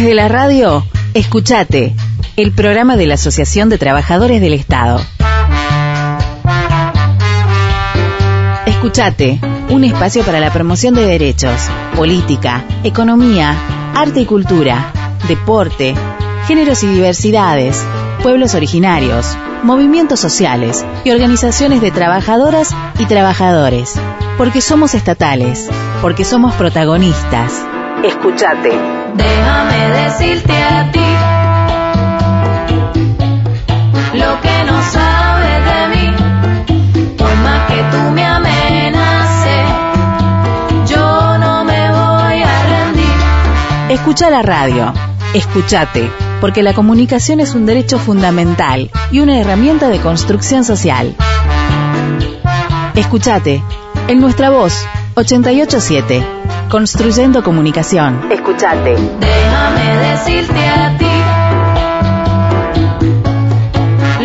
Desde la radio, escuchate, el programa de la Asociación de Trabajadores del Estado. Escuchate, un espacio para la promoción de derechos, política, economía, arte y cultura, deporte, géneros y diversidades, pueblos originarios, movimientos sociales y organizaciones de trabajadoras y trabajadores. Porque somos estatales, porque somos protagonistas. Escuchate. Déjame decirte a ti lo que no sabes de mí. Por más que tú me amenaces, yo no me voy a rendir. Escucha la radio. Escuchate, porque la comunicación es un derecho fundamental y una herramienta de construcción social. Escuchate, en nuestra voz, 887, construyendo comunicación. Escuchate. Déjame decirte a ti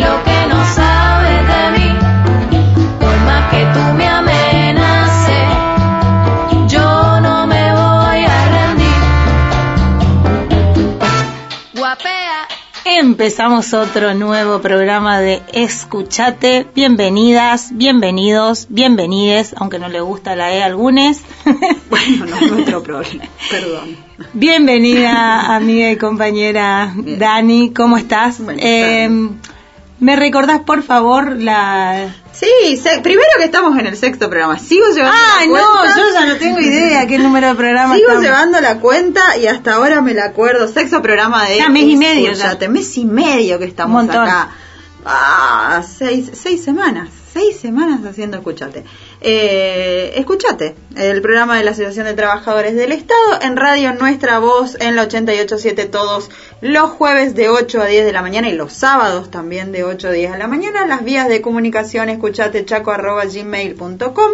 lo que no sabes de mí. Por más que tú me Empezamos otro nuevo programa de Escuchate. Bienvenidas, bienvenidos, bienvenides, aunque no le gusta la E a algunos. Bueno, no es nuestro problema, perdón. Bienvenida, amiga y compañera Bien. Dani, ¿cómo estás? Buenas Eh, ¿Me recordás, por favor, la... Sí, se- primero que estamos en el sexto programa. Sigo llevando Ah, la no, cuenta. yo ya no tengo idea qué número de programa Sigo estamos. llevando la cuenta y hasta ahora me la acuerdo. Sexto programa de Ya, mes y medio ya. Mes y medio que estamos acá. Ah, seis, seis semanas. Seis semanas haciendo Escuchate. Eh, escuchate, el programa de la Asociación de Trabajadores del Estado en Radio Nuestra Voz en la 887 todos los jueves de 8 a 10 de la mañana y los sábados también de 8 a 10 de la mañana. Las vías de comunicación escuchatechaco.gmail.com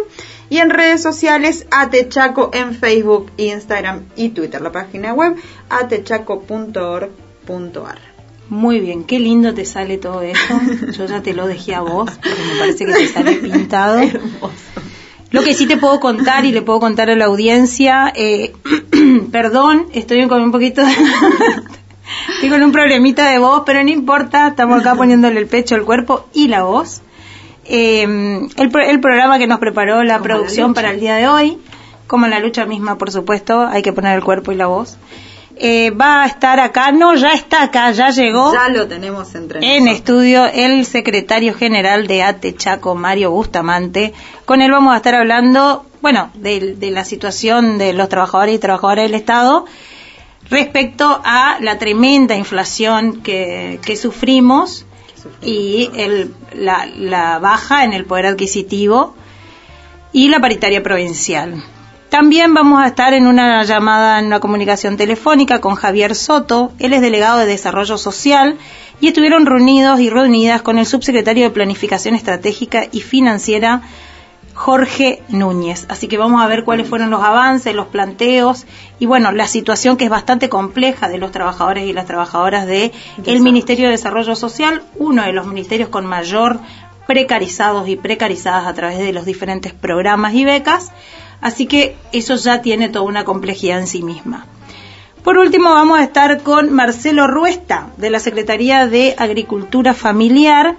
y en redes sociales atechaco en Facebook, Instagram y Twitter. La página web atechaco.org.ar. Muy bien, qué lindo te sale todo esto. Yo ya te lo dejé a vos, porque me parece que te sale pintado. Lo que sí te puedo contar y le puedo contar a la audiencia, eh, perdón, estoy con un poquito de... estoy con un problemita de voz, pero no importa, estamos acá poniéndole el pecho, el cuerpo y la voz. Eh, el, el programa que nos preparó la Como producción para el día de hoy, como en la lucha misma, por supuesto, hay que poner el cuerpo y la voz. Eh, va a estar acá, no, ya está acá, ya llegó Ya lo tenemos entre en estudio el secretario general de ATE Chaco, Mario Bustamante. Con él vamos a estar hablando, bueno, de, de la situación de los trabajadores y trabajadoras del Estado respecto a la tremenda inflación que, que sufrimos y el- la, la baja en el poder adquisitivo y la paritaria provincial. También vamos a estar en una llamada, en una comunicación telefónica con Javier Soto, él es delegado de Desarrollo Social y estuvieron reunidos y reunidas con el subsecretario de Planificación Estratégica y Financiera, Jorge Núñez. Así que vamos a ver cuáles fueron los avances, los planteos y bueno, la situación que es bastante compleja de los trabajadores y las trabajadoras de el Ministerio de Desarrollo Social, uno de los ministerios con mayor precarizados y precarizadas a través de los diferentes programas y becas. Así que eso ya tiene toda una complejidad en sí misma. Por último, vamos a estar con Marcelo Ruesta, de la Secretaría de Agricultura Familiar.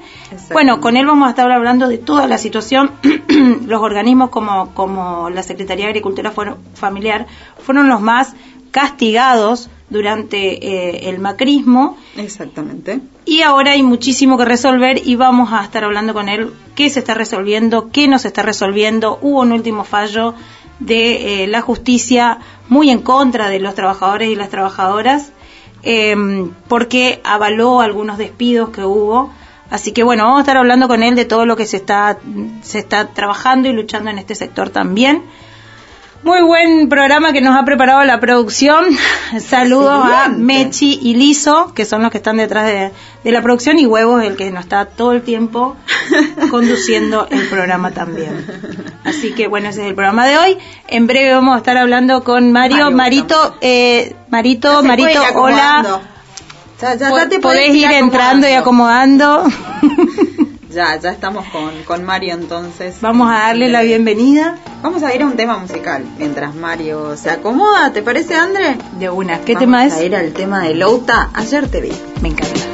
Bueno, con él vamos a estar hablando de toda la situación. los organismos como, como la Secretaría de Agricultura Familiar fueron los más castigados durante eh, el macrismo Exactamente. y ahora hay muchísimo que resolver y vamos a estar hablando con él qué se está resolviendo, qué no se está resolviendo. Hubo un último fallo de eh, la justicia muy en contra de los trabajadores y las trabajadoras eh, porque avaló algunos despidos que hubo. Así que bueno, vamos a estar hablando con él de todo lo que se está, se está trabajando y luchando en este sector también. Muy buen programa que nos ha preparado la producción. Saludos a. Mechi y Liso, que son los que están detrás de, de la producción, y Huevos, el que nos está todo el tiempo conduciendo el programa también. Así que bueno, ese es el programa de hoy. En breve vamos a estar hablando con Mario. Mario, Marito, eh, Marito, Marito, hola. Ya, ya, ya te podés ir entrando y acomodando. Ya, ya estamos con, con Mario entonces. Vamos a darle la bienvenida Vamos a ir a un tema musical mientras Mario se acomoda. ¿Te parece, André? de una. ¿Qué Vamos tema es? a ir al tema de Louta. Ayer te vi. Me encanta.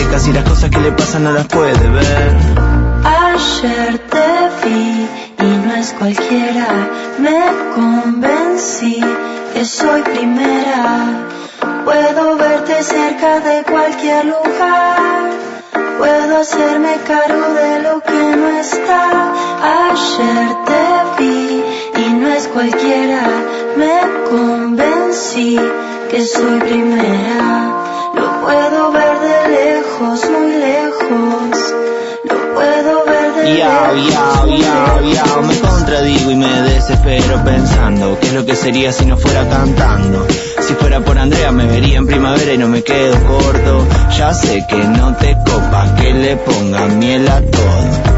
y las cosas que le pasan no las puede ver. Ayer te vi y no es cualquiera, me convencí que soy primera. Puedo verte cerca de cualquier lugar, puedo hacerme cargo de lo que no está. Ayer te vi y no es cualquiera, me convencí que soy primera. Lejos, muy lejos. Puedo ver de me contradigo y me desespero pensando qué es lo que sería si no fuera cantando. Si fuera por Andrea me vería en primavera y no me quedo corto. Ya sé que no te copa que le ponga miel a todo.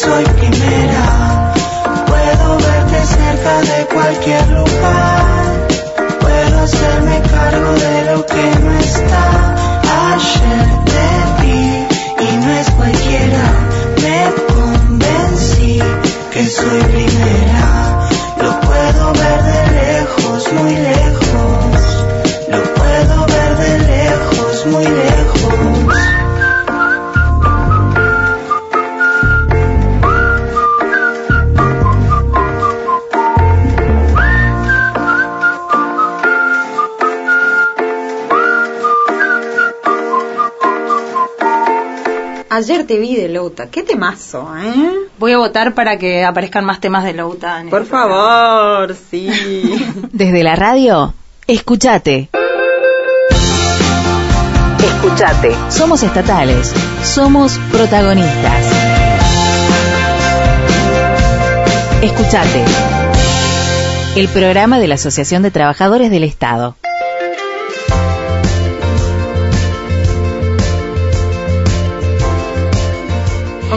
soy primera. Puedo verte cerca de cualquier lugar. Puedo hacerme cargo de lo que no está. Ayer te vi y no es cualquiera. Me convencí que soy primera. Lo puedo ver de lejos, muy lejos. Ayer te vi de Louta. Qué temazo, ¿eh? Voy a votar para que aparezcan más temas de Louta. en Por programa. favor, sí. Desde la radio, escuchate. Escuchate. Somos estatales. Somos protagonistas. Escuchate. El programa de la Asociación de Trabajadores del Estado.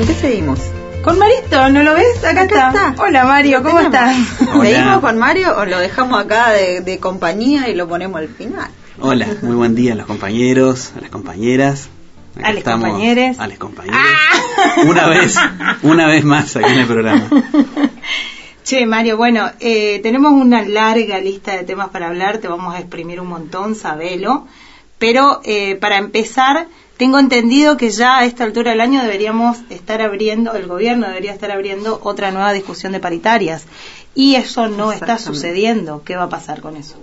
¿Con qué seguimos? Con Marito, ¿no lo ves? Acá, Acá está. está. Hola Mario, ¿cómo estás? ¿Seguimos con Mario o lo dejamos acá de, de compañía y lo ponemos al final? Hola, muy buen día a los compañeros, a las compañeras. Acá A les estamos, compañeres. A las compañeras. Una vez, una vez más aquí en el programa. Che, Mario, bueno, eh, tenemos una larga lista de temas para hablar, te vamos a exprimir un montón, sabelo. Pero eh, para empezar, tengo entendido que ya a esta altura del año deberíamos estar abriendo, el gobierno debería estar abriendo otra nueva discusión de paritarias. Y eso no está sucediendo. ¿Qué va a pasar con eso?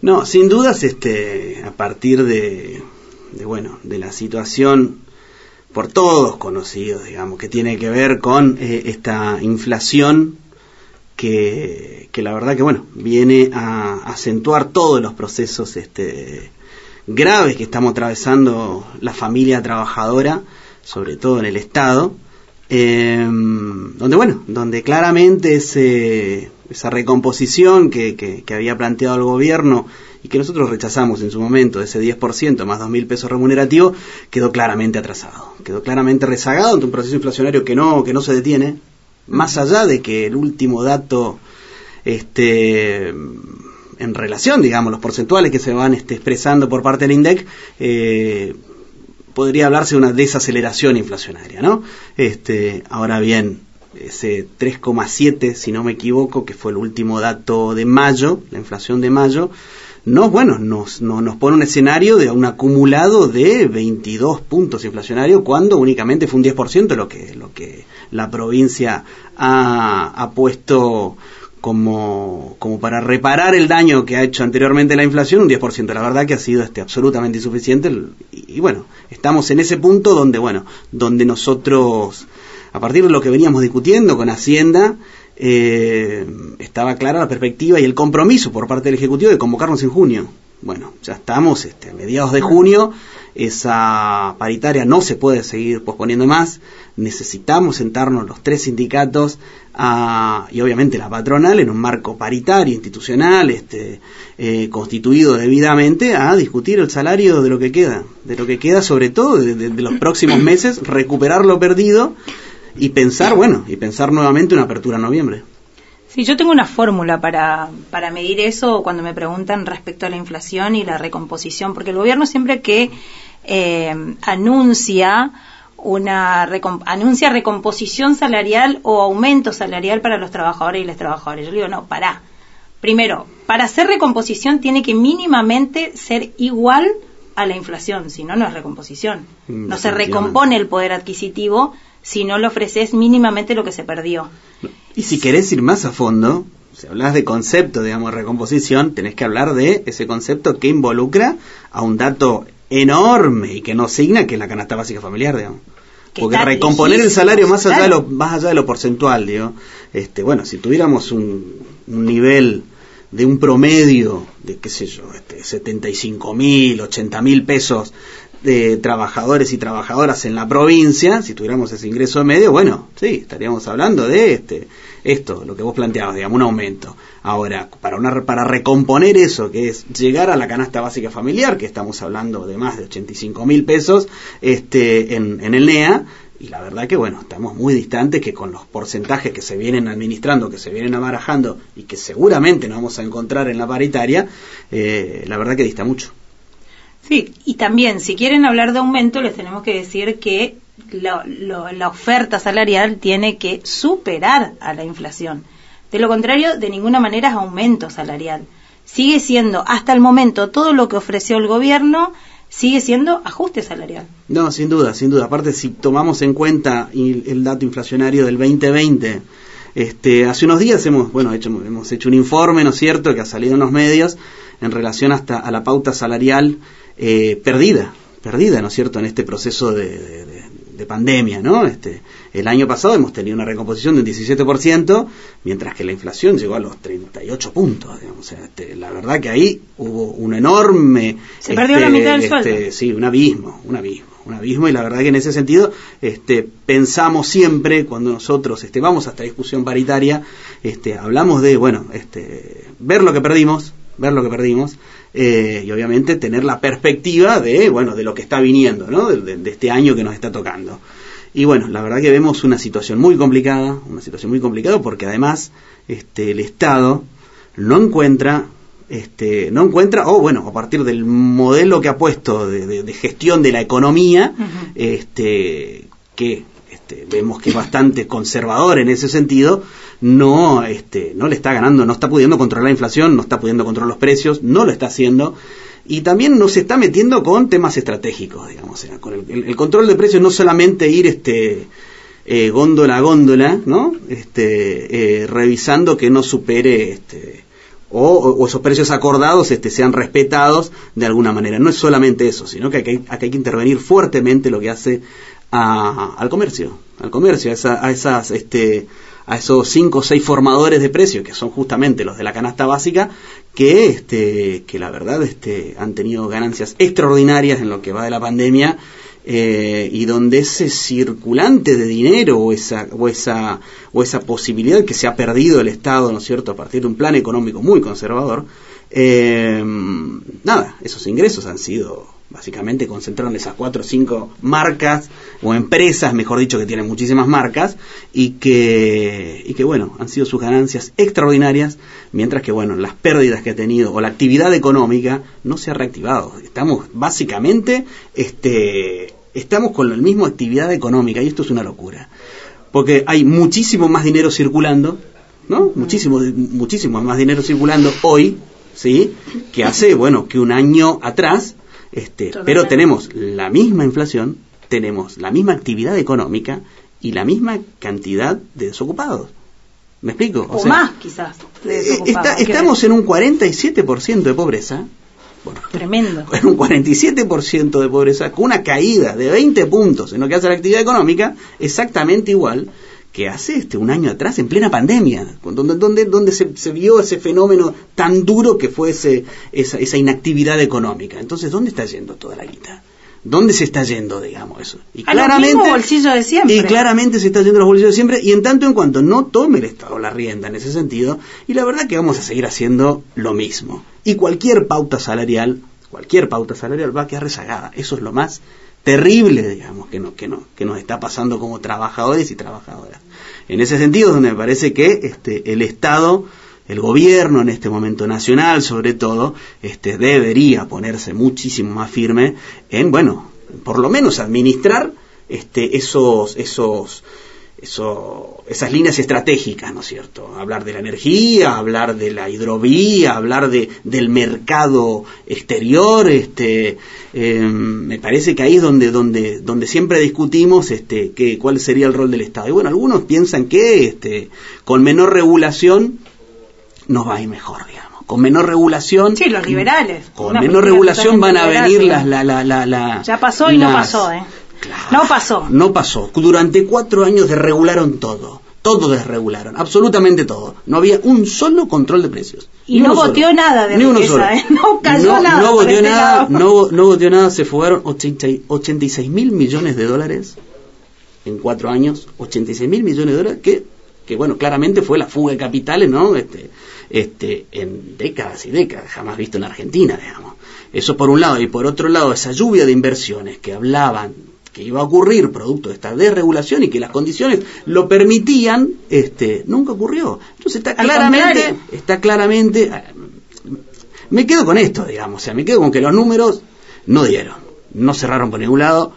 No, sin dudas, este, a partir de, de, bueno, de la situación por todos conocidos, digamos, que tiene que ver con eh, esta inflación que, que la verdad que, bueno, viene a acentuar todos los procesos este, graves que estamos atravesando la familia trabajadora, sobre todo en el Estado, eh, donde bueno, donde claramente ese, esa recomposición que, que, que, había planteado el gobierno y que nosotros rechazamos en su momento, ese 10% más 2.000 pesos remunerativos, quedó claramente atrasado, quedó claramente rezagado ante un proceso inflacionario que no, que no se detiene, más allá de que el último dato este en relación, digamos, los porcentuales que se van este, expresando por parte del INDEC, eh, podría hablarse de una desaceleración inflacionaria, ¿no? Este, ahora bien, ese 3,7, si no me equivoco, que fue el último dato de mayo, la inflación de mayo, no, bueno, nos, no, nos pone un escenario de un acumulado de 22 puntos inflacionarios cuando únicamente fue un 10% lo que, lo que la provincia ha, ha puesto como, como para reparar el daño que ha hecho anteriormente la inflación, un 10%. La verdad que ha sido este, absolutamente insuficiente. Y, y, bueno, estamos en ese punto donde, bueno, donde nosotros, a partir de lo que veníamos discutiendo con Hacienda, eh, estaba clara la perspectiva y el compromiso por parte del Ejecutivo de convocarnos en junio. Bueno, ya estamos este, a mediados de junio, esa paritaria no se puede seguir posponiendo más, necesitamos sentarnos los tres sindicatos a, y obviamente la patronal en un marco paritario, institucional, este, eh, constituido debidamente a discutir el salario de lo que queda, de lo que queda sobre todo de, de, de los próximos meses, recuperar lo perdido y pensar, bueno, y pensar nuevamente una apertura en noviembre. Sí, yo tengo una fórmula para, para medir eso cuando me preguntan respecto a la inflación y la recomposición, porque el gobierno siempre que eh, anuncia una recomp anuncia recomposición salarial o aumento salarial para los trabajadores y las trabajadoras. Yo le digo, no, pará. Primero, para hacer recomposición tiene que mínimamente ser igual a la inflación, si no, no es recomposición. No se recompone el poder adquisitivo si no le ofreces mínimamente lo que se perdió. Y si querés ir más a fondo, si hablas de concepto, digamos, de recomposición, tenés que hablar de ese concepto que involucra a un dato enorme y que no signa que es la canasta básica familiar, digamos. Que Porque recomponer el salario más allá, de lo, más allá de lo porcentual, digo, este, bueno, si tuviéramos un, un nivel de un promedio de, qué sé yo, este, 75 mil, 80 mil pesos de trabajadores y trabajadoras en la provincia, si tuviéramos ese ingreso medio, bueno, sí, estaríamos hablando de este, esto, lo que vos planteabas, digamos, un aumento. Ahora, para, una, para recomponer eso, que es llegar a la canasta básica familiar, que estamos hablando de más de 85 mil pesos este, en, en el NEA, y la verdad que bueno, estamos muy distantes que con los porcentajes que se vienen administrando, que se vienen abarajando y que seguramente nos vamos a encontrar en la paritaria, eh, la verdad que dista mucho. Sí, y también si quieren hablar de aumento les tenemos que decir que lo, lo, la oferta salarial tiene que superar a la inflación. De lo contrario, de ninguna manera es aumento salarial. Sigue siendo hasta el momento todo lo que ofreció el gobierno sigue siendo ajuste salarial. No, sin duda, sin duda. Aparte, si tomamos en cuenta el dato inflacionario del 2020, este, hace unos días hemos, bueno, hecho, hemos hecho un informe, ¿no es cierto?, que ha salido en los medios en relación hasta a la pauta salarial eh, perdida, perdida, ¿no es cierto?, en este proceso de, de, de, de pandemia, ¿no? Este, el año pasado hemos tenido una recomposición del 17%, mientras que la inflación llegó a los 38 puntos. Digamos. O sea, este, la verdad que ahí hubo un enorme... Se este, perdió la mitad del sueldo. Este, sí, un abismo, un abismo, un abismo. Y la verdad que en ese sentido este, pensamos siempre, cuando nosotros este, vamos a esta discusión paritaria, este, hablamos de, bueno, este, ver lo que perdimos, ver lo que perdimos, eh, y obviamente tener la perspectiva de, bueno, de lo que está viniendo, ¿no? De, de, de este año que nos está tocando. Y bueno, la verdad que vemos una situación muy complicada, una situación muy complicada porque además este, el Estado no encuentra, este, no encuentra, o bueno, a partir del modelo que ha puesto de, de, de gestión de la economía, uh -huh. este, que este, vemos que es bastante conservador en ese sentido, no, este, no le está ganando, no está pudiendo controlar la inflación, no está pudiendo controlar los precios, no lo está haciendo y también nos está metiendo con temas estratégicos, digamos, con el, control de precios no solamente ir este eh, góndola a góndola, ¿no? Este, eh, revisando que no supere este o, esos precios acordados este, sean respetados de alguna manera. No es solamente eso, sino que hay que intervenir fuertemente lo que hace a, al comercio, al comercio, a, esa, a esas este, a esos cinco o seis formadores de precios, que son justamente los de la canasta básica, que, este, que la verdad este, han tenido ganancias extraordinarias en lo que va de la pandemia eh, y donde ese circulante de dinero o esa, o, esa, o esa posibilidad que se ha perdido el Estado, ¿no es cierto?, a partir de un plan económico muy conservador, eh, nada, esos ingresos han sido básicamente concentraron esas cuatro o cinco marcas o empresas, mejor dicho, que tienen muchísimas marcas y que, y que bueno, han sido sus ganancias extraordinarias, mientras que bueno, las pérdidas que ha tenido o la actividad económica no se ha reactivado. Estamos básicamente, este, estamos con la misma actividad económica y esto es una locura. Porque hay muchísimo más dinero circulando, ¿no? Muchísimo, muchísimo más dinero circulando hoy, ¿sí? Que hace, bueno, que un año atrás este, pero tenemos la misma inflación, tenemos la misma actividad económica y la misma cantidad de desocupados. ¿Me explico? O, más, quizás. Eh, estamos en un 47% de pobreza. Tremendo. En un 47% de pobreza, con una caída de 20 puntos en lo que hace la actividad económica, exactamente igual que hace este un año atrás en plena pandemia, donde, donde, donde se, vio ese fenómeno tan duro que fue ese, esa, esa, inactividad económica. Entonces, ¿dónde está yendo toda la guita? ¿Dónde se está yendo, digamos, eso? Y claramente, bolsillos de siempre. Y claramente se está yendo los bolsillos de siempre, y en tanto en cuanto no tome el Estado la rienda en ese sentido, y la verdad que vamos a seguir haciendo lo mismo. Y cualquier pauta salarial, cualquier pauta salarial va a quedar rezagada. Eso es lo más terrible, digamos, que, no, que, no, que nos está pasando como trabajadores y trabajadoras. En ese sentido, donde me parece que este, el Estado, el gobierno en este momento nacional, sobre todo, este, debería ponerse muchísimo más firme en, bueno, por lo menos administrar este, esos, esos, eso, esas líneas estratégicas, ¿no es cierto? Hablar de la energía, hablar de la hidrovía, hablar de, del mercado exterior, este, em, me parece que ahí es donde, donde, donde siempre discutimos este, que, cuál sería el rol del Estado. Y bueno, algunos piensan que este, con menor regulación nos va a ir mejor, digamos. Con menor regulación. Sí, los liberales. Con menor regulación van a venir las. La, la, la, ya pasó y no pasó, ¿eh? No pasó. No pasó. Durante cuatro años desregularon todo. Todo desregularon, absolutamente todo. No había un solo control de precios. Y no voteó nada de Ni uno solo. ¿eh? No cayó nada. No voteó este nada, no, no nada, se fugaron 86 mil millones de dólares en cuatro años. 86 mil millones de dólares que, que, bueno, claramente fue la fuga de capitales, ¿no? Este, este, en décadas y décadas, jamás visto en Argentina, digamos. Eso por un lado. Y por otro lado, esa lluvia de inversiones que hablaban que iba a ocurrir producto de esta desregulación y que las condiciones lo permitían, este, nunca ocurrió. Entonces está claramente, está claramente, eh, me quedo con esto, digamos, o sea, me quedo con que los números no dieron, no cerraron por ningún lado,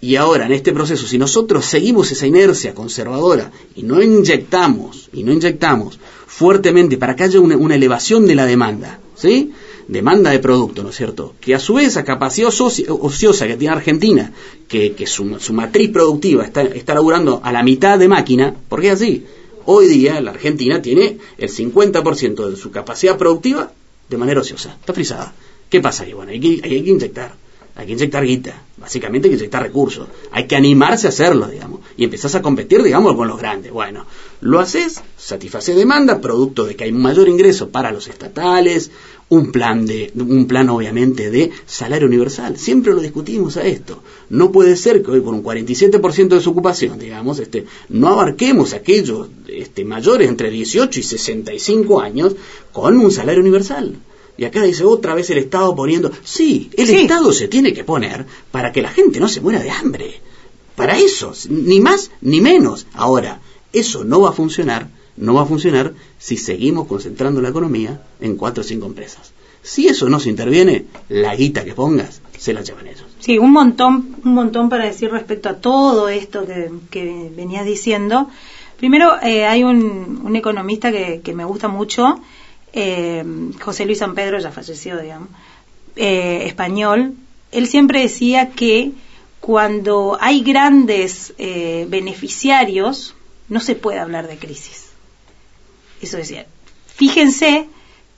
y ahora en este proceso, si nosotros seguimos esa inercia conservadora y no inyectamos, y no inyectamos fuertemente para que haya una, una elevación de la demanda, ¿sí? Demanda de producto, ¿no es cierto? Que a su vez esa capacidad ociosa que tiene Argentina, que, su, matriz productiva está, está laburando a la mitad de máquina, porque es así. Hoy día la Argentina tiene el 50% de su capacidad productiva de manera ociosa, está frisada. ¿Qué pasa ahí? Bueno, hay que, hay que inyectar, hay que inyectar guita, básicamente hay que inyectar recursos, hay que animarse a hacerlo, digamos, y empezás a competir, digamos, con los grandes. Bueno, lo haces, satisface demanda, producto de que hay mayor ingreso para los estatales, un plan de un plan obviamente de salario universal. Siempre lo discutimos a esto. No puede ser que hoy por un 47% de su ocupación, digamos, este no abarquemos a aquellos este, mayores entre 18 y 65 años con un salario universal. Y acá dice otra vez el Estado poniendo, sí, el Estado se tiene que poner para que la gente no se muera de hambre. Para eso, ni más ni menos. Ahora, eso no va a funcionar no va a funcionar si seguimos concentrando la economía en cuatro o cinco empresas. Si eso no se interviene, la guita que pongas se la llevan ellos. Sí, un montón, un montón para decir respecto a todo esto que, venías diciendo. Primero, eh, hay un, economista que, me gusta mucho, eh, José Luis San Pedro, ya falleció, digamos, eh, español. Él siempre decía que cuando hay grandes beneficiarios, no se puede hablar de crisis. Eso decía. Fíjense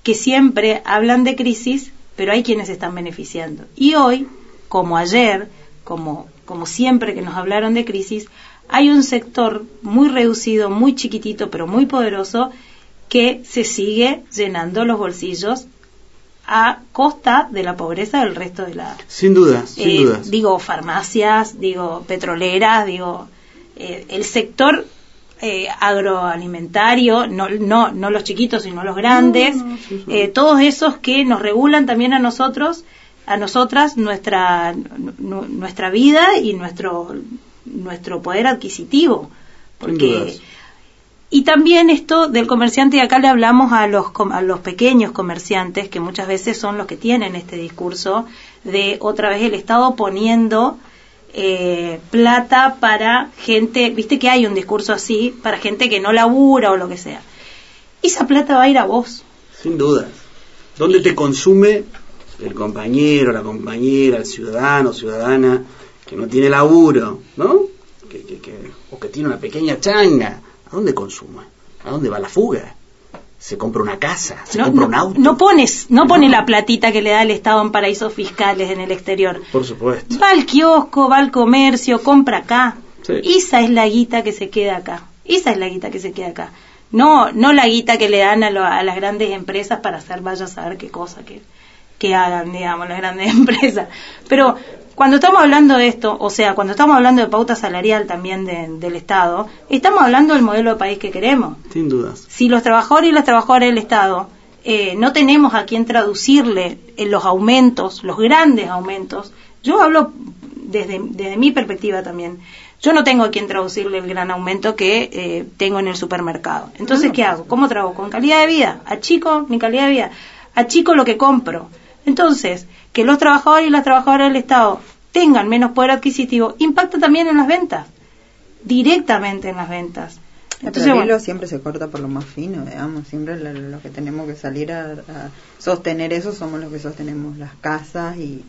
que siempre hablan de crisis, pero hay quienes están beneficiando. Y hoy, como ayer, como, como siempre que nos hablaron de crisis, hay un sector muy reducido, muy chiquitito, pero muy poderoso, que se sigue llenando los bolsillos a costa de la pobreza del resto de la... Sin dudas, sin eh, dudas. Digo, farmacias, digo, petroleras, digo, eh, el sector eh, agroalimentario, no, no, no los chiquitos, sino los grandes, eh, todos esos que nos regulan también a nosotros, a nosotras, nuestra, nu- nuestra vida y nuestro, nuestro poder adquisitivo. Porque y también esto del comerciante, y acá le hablamos a los, com- a los pequeños comerciantes, que muchas veces son los que tienen este discurso de otra vez el Estado poniendo eh, plata para gente, viste que hay un discurso así, para gente que no labura o lo que sea. Esa plata va a ir a vos. Sin dudas. ¿Dónde te consume el compañero, la compañera, el ciudadano, ciudadana que no tiene laburo, ¿no? Que, que- que- o que tiene una pequeña changa. ¿A dónde consume? ¿A dónde va la fuga? ¿Se compra una casa? ¿Se No, compra no- un auto? no pones, no pone la platita que le da el Estado en paraísos fiscales en el exterior. Por supuesto. Va al kiosco, va al comercio, compra acá. Sí. Esa es la guita que se queda acá. Esa es la guita que se queda acá. No, no la guita que le dan a, lo- a las grandes empresas para hacer, vaya a saber qué cosa que, que hagan, digamos, las grandes empresas. Pero cuando estamos hablando de esto, o sea, cuando estamos hablando de pauta salarial también de- del Estado, estamos hablando del modelo de país que queremos Sin dudas. si los trabajadores y las trabajadoras del Estado eh, no tenemos a quien traducirle en los aumentos, los grandes aumentos, yo hablo desde, desde mi perspectiva también, yo no tengo a quien traducirle el gran aumento que eh, tengo en el supermercado. Entonces, ¿qué hago? ¿Cómo trabajo? Con calidad de vida. Achico mi calidad de vida. Achico lo que compro. Entonces, que los trabajadores y las trabajadoras del Estado tengan menos poder adquisitivo impacta también en las ventas, directamente en las ventas. Entonces, Entonces, bueno, siempre se corta por lo más fino, digamos, siempre lo, lo que tenemos que salir a, a sostener eso somos los que sostenemos las casas y,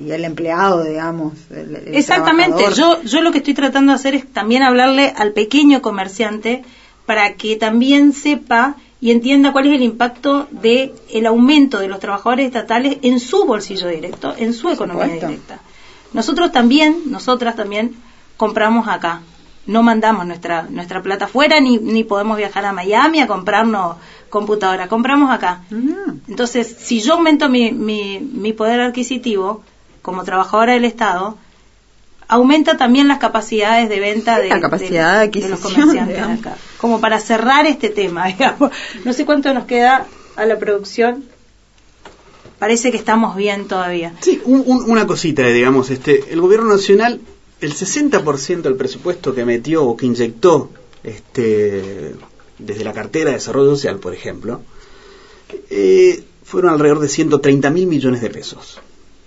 y- y el empleado, digamos. el- el Exactamente, trabajador. yo, yo lo que estoy tratando de hacer es también hablarle al pequeño comerciante para que también sepa y entienda cuál es el impacto de el aumento de los trabajadores estatales en su bolsillo directo, en su economía supuesto. directa. Nosotros también, nosotras también compramos acá. No mandamos nuestra nuestra plata afuera ni, ni podemos viajar a Miami a comprarnos computadora, compramos acá. Mm. Entonces, si yo aumento mi, mi, mi poder adquisitivo como trabajadora del Estado, aumenta también las capacidades de venta de, la capacidad de de los comerciantes digamos. acá. Como para cerrar este tema, digamos. No sé cuánto nos queda a la producción. Parece que estamos bien todavía. Sí, un- un- una cosita, digamos, este, el gobierno nacional, el 60% del presupuesto que metió o que inyectó este, desde la cartera de desarrollo social, por ejemplo, eh, fueron alrededor de 130 mil millones de pesos.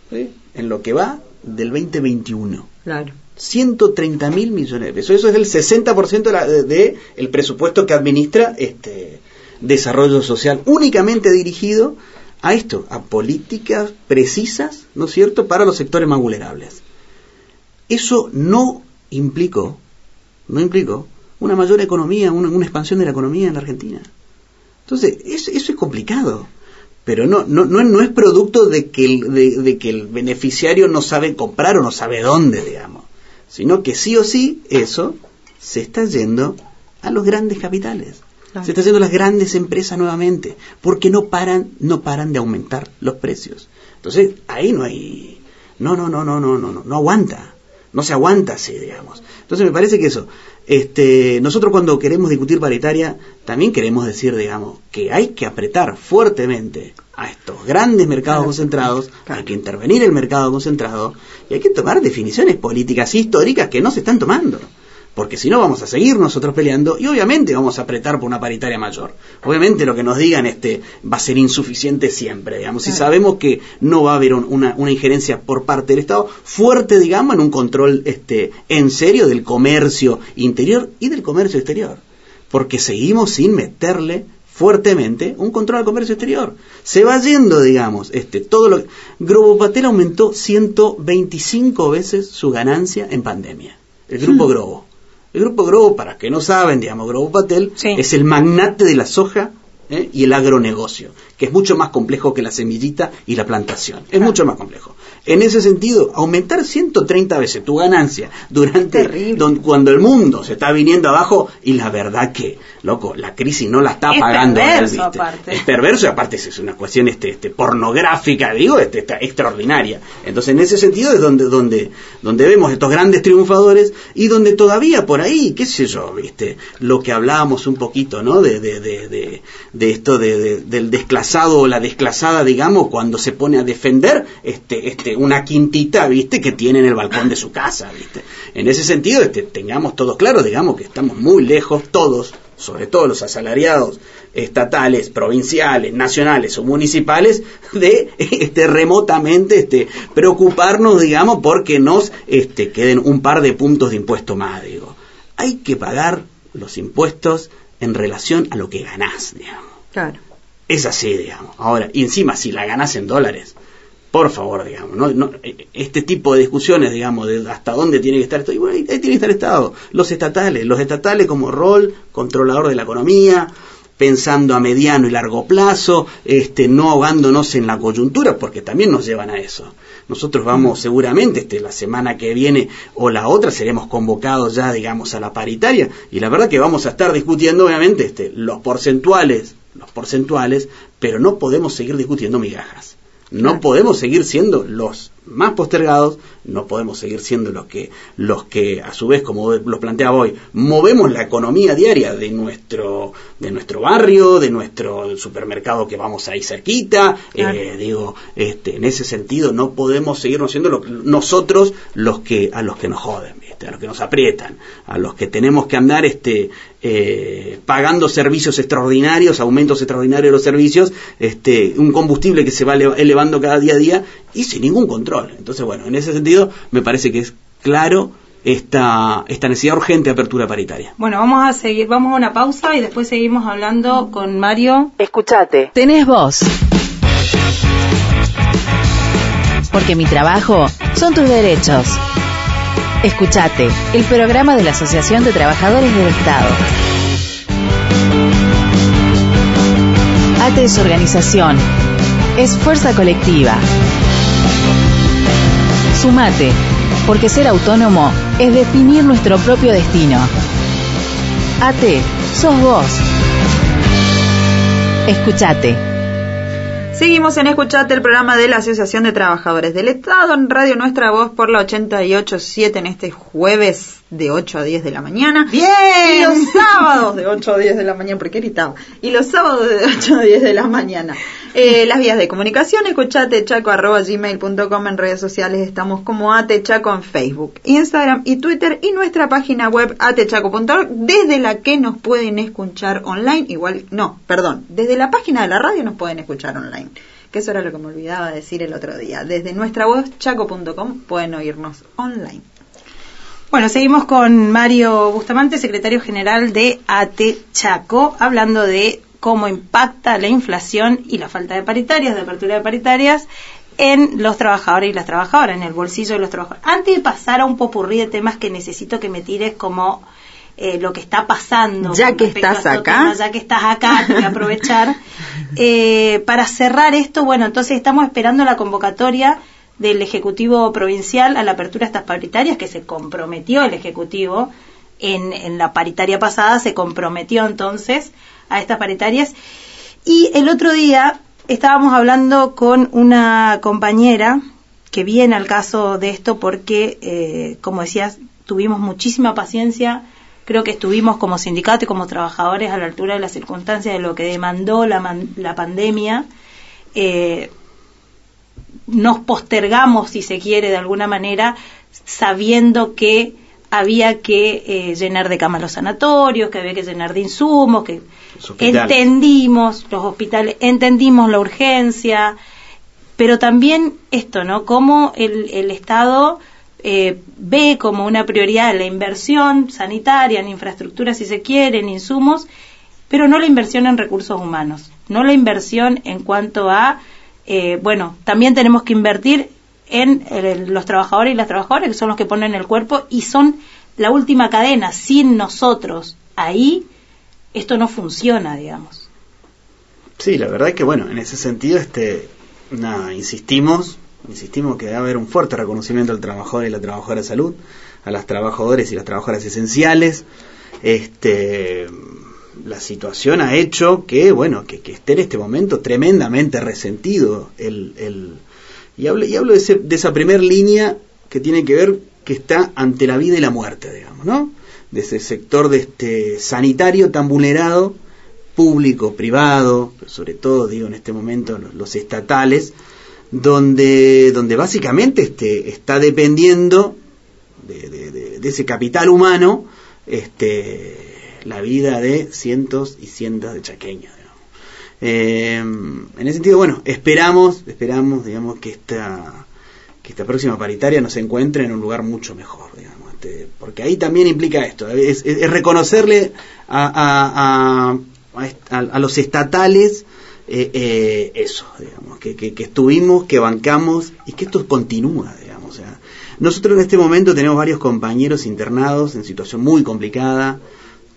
¿sí? En lo que va del 2021. Claro. 130 mil millones de pesos. Eso es el 60% de, la- de- de el presupuesto que administra este desarrollo social, únicamente dirigido a esto, a políticas precisas, ¿no es cierto?, para los sectores más vulnerables. Eso no implicó, no implicó una mayor economía, una, una expansión de la economía en la Argentina. Entonces, es- eso es complicado. Pero no, no, no, no es producto de que, el, de, de que el beneficiario no sabe comprar o no sabe dónde, digamos. Sino que sí o sí eso se está yendo a los grandes capitales. Claro. Se está yendo a las grandes empresas nuevamente. Porque no paran, no paran de aumentar los precios. Entonces, ahí no hay. No, no, no, no, no, no, no, no aguanta. No se aguanta así, digamos. Entonces me parece que eso, este, nosotros cuando queremos discutir paritaria, también queremos decir, digamos, que hay que apretar fuertemente a estos grandes mercados concentrados, hay que intervenir el mercado concentrado y hay que tomar definiciones políticas históricas que no se están tomando. Porque si no vamos a seguir nosotros peleando y obviamente vamos a apretar por una paritaria mayor. Obviamente lo que nos digan este va a ser insuficiente siempre, digamos. Si sabemos que no va a haber un- una, una injerencia por parte del Estado fuerte, digamos, en un control este en serio del comercio interior y del comercio exterior. Porque seguimos sin meterle fuertemente un control al comercio exterior. Se va yendo, digamos, este todo lo Grobopatel aumentó 125 veces su ganancia en pandemia. El grupo Grobo. El grupo Grobo, para que no saben, digamos, Grobo Patel Sí. es el magnate de la soja ¿eh? y el agronegocio, que es mucho más complejo que la semillita y la plantación. Es mucho más complejo. En ese sentido, aumentar 130 veces tu ganancia durante don- cuando el mundo se está viniendo abajo y la verdad que, loco, la crisis no la está Es pagando perverso, aparte. Es perverso y aparte es una cuestión este, este pornográfica, digo, este, esta- extraordinaria. Entonces, en ese sentido es donde, donde, donde vemos estos grandes triunfadores y donde todavía por ahí, qué sé yo, viste, lo que hablábamos un poquito, ¿no? De, de, de, de, de esto de, de- del desclasado o la desclasada, digamos, cuando se pone a defender este, este, una quintita, viste, que tiene en el balcón de su casa, viste. En ese sentido, este, tengamos todos claro, digamos que estamos muy lejos todos, sobre todo los asalariados estatales, provinciales, nacionales o municipales, de este, remotamente este, preocuparnos, digamos, porque nos este, queden un par de puntos de impuesto más, digo. Hay que pagar los impuestos en relación a lo que ganás, digamos. Claro. Es así, digamos. Ahora, y encima, si la ganás en dólares, por favor, digamos, ¿no? No, eh, este tipo de discusiones, digamos, de hasta dónde tiene que estar esto, y bueno, ahí, ahí tiene que estar el Estado, los estatales, los estatales como rol controlador de la economía, pensando a mediano y largo plazo, este, no ahogándonos en la coyuntura, porque también nos llevan a eso. Nosotros vamos seguramente este, la semana que viene o la otra seremos convocados ya, digamos, a la paritaria, y la verdad que vamos a estar discutiendo, obviamente, este, los porcentuales, los porcentuales, pero no podemos seguir discutiendo migajas. No podemos seguir siendo los más postergados, no podemos seguir siendo los que, los que a su vez, como lo planteaba hoy, movemos la economía diaria de nuestro, de nuestro barrio, de nuestro supermercado que vamos ahí cerquita, Claro. eh, digo, este, en ese sentido no podemos seguirnos siendo lo- nosotros los que, a los que nos joden, ¿viste? a los que nos aprietan, a los que tenemos que andar este, eh, pagando servicios extraordinarios, aumentos extraordinarios de los servicios, este, un combustible que se va ele- elevando cada día a día y sin ningún control. Entonces, bueno, en ese sentido me parece que es claro esta, esta necesidad urgente de apertura paritaria. Bueno, vamos a seguir, vamos a una pausa y después seguimos hablando con Mario. Escuchate. Tenés voz. Porque mi trabajo son tus derechos. Escuchate, el programa de la Asociación de Trabajadores del Estado. ATE es organización. Es fuerza colectiva. Sumate, porque ser autónomo es definir nuestro propio destino. ATE, sos vos. Escuchate. Seguimos en Escuchate, el programa de la Asociación de Trabajadores del Estado, en Radio Nuestra Voz por la 88.7 en este jueves de 8 a 10 de la mañana. Bien. Y los sábados de 8 a 10 de la mañana, porque gritaba. Y los sábados de 8 a 10 de la mañana. Eh, las vías de comunicación, escuchate chaco arroba gmail.com en redes sociales, estamos como atechaco en Facebook, Instagram y Twitter y nuestra página web atechaco.org desde la que nos pueden escuchar online, igual, no, perdón, desde la página de la radio nos pueden escuchar online, que eso era lo que me olvidaba decir el otro día, desde nuestra web chaco.com pueden oírnos online. Bueno, seguimos con Mario Bustamante, secretario general de ATE Chaco, hablando de cómo impacta la inflación y la falta de paritarias, de apertura de paritarias en los trabajadores y las trabajadoras, en el bolsillo de los trabajadores. Antes de pasar a un popurrí de temas que necesito que me tires como eh, lo que está pasando. Ya que estás estos acá. ya que estás acá, voy a aprovechar. Eh, para cerrar esto, bueno, entonces estamos esperando la convocatoria del Ejecutivo Provincial a la apertura de estas paritarias, que se comprometió el Ejecutivo en, en la paritaria pasada, se comprometió entonces a estas paritarias. Y el otro día estábamos hablando con una compañera que viene al caso de esto porque, eh, como decías, tuvimos muchísima paciencia. Creo que estuvimos como sindicato y como trabajadores a la altura de las circunstancias de lo que demandó la, man- la pandemia. Eh, nos postergamos, si se quiere, de alguna manera, sabiendo que había que eh, llenar de camas los sanatorios, que había que llenar de insumos, que Los entendimos los hospitales, entendimos la urgencia, pero también esto, ¿no? Cómo el, el Estado eh, ve como una prioridad la inversión sanitaria, en infraestructura, si se quiere, en insumos, pero no la inversión en recursos humanos, no la inversión en cuanto a, eh, bueno, también tenemos que invertir en eh, los trabajadores y las trabajadoras, que son los que ponen el cuerpo y son la última cadena. Sin nosotros ahí, esto no funciona, digamos. Sí, la verdad es que bueno, en ese sentido, este, nada, insistimos, insistimos que debe haber un fuerte reconocimiento al trabajador y la trabajadora de salud, a las trabajadoras y las trabajadoras esenciales. Este, la situación ha hecho que, bueno, que, que esté en este momento tremendamente resentido el, el y hablo, y hablo de, ese, de esa primera línea que tiene que ver que está ante la vida y la muerte, digamos, ¿no? De ese sector de este sanitario tan vulnerado, público, privado, pero sobre todo, digo, en este momento los, los estatales, donde, donde básicamente este, está dependiendo de, de, ese capital humano este, la vida de cientos y cientos de chaqueños. Eh, en ese sentido, bueno, esperamos, esperamos, digamos, que esta, que esta próxima paritaria nos encuentre en un lugar mucho mejor, digamos, este, porque ahí también implica esto, es, es, es reconocerle a, a, a, a, los estatales eh, eh, eso, digamos, que, que, que, estuvimos, que bancamos y que esto continúa, digamos. O sea, nosotros en este momento tenemos varios compañeros internados en situación muy complicada,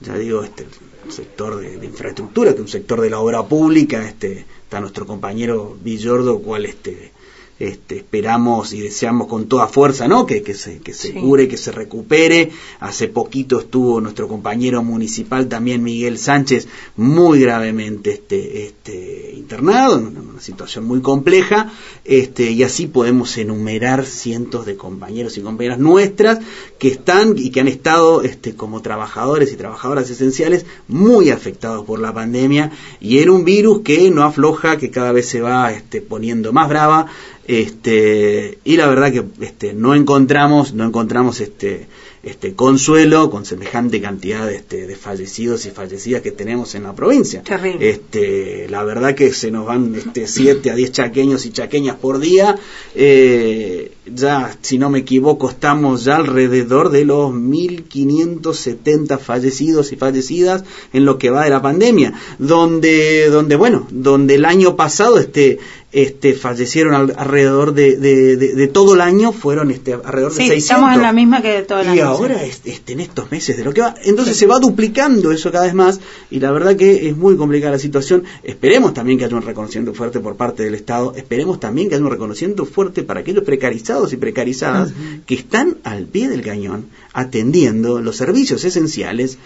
ya digo, este, sector de, infraestructura, que es un sector de la obra pública, este, está nuestro compañero Villordo, cual este, este, esperamos y deseamos con toda fuerza, ¿no? Que, que se, que se sí. cure, que se recupere. Hace poquito estuvo nuestro compañero municipal también, Miguel Sánchez, muy gravemente este, este, internado, en una situación muy compleja, este, y así podemos enumerar cientos de compañeros y compañeras nuestras que están y que han estado este, como trabajadores y trabajadoras esenciales muy afectados por la pandemia y en un virus que no afloja, que cada vez se va este, poniendo más brava este, y la verdad que este, no encontramos, no encontramos este, este consuelo con semejante cantidad de, este, de fallecidos y fallecidas que tenemos en la provincia. Terrible. Este, la verdad que se nos van este, 7 a 10 chaqueños y chaqueñas por día. Eh, ya, si no me equivoco, estamos ya alrededor de los 1.570 fallecidos y fallecidas en lo que va de la pandemia. Donde, donde bueno, donde el año pasado este, este, fallecieron al, alrededor de, de, de, de, todo el año, fueron este, alrededor sí, de 600. estamos en la misma que todo el y año. Y ahora, este, en estos meses de lo que va, entonces se va duplicando eso cada vez más, y la verdad que es muy complicada la situación. Esperemos también que haya un reconocimiento fuerte por parte del Estado, esperemos también que haya un reconocimiento fuerte para aquellos precarizados y precarizadas uh -huh. que están al pie del cañón atendiendo los servicios esenciales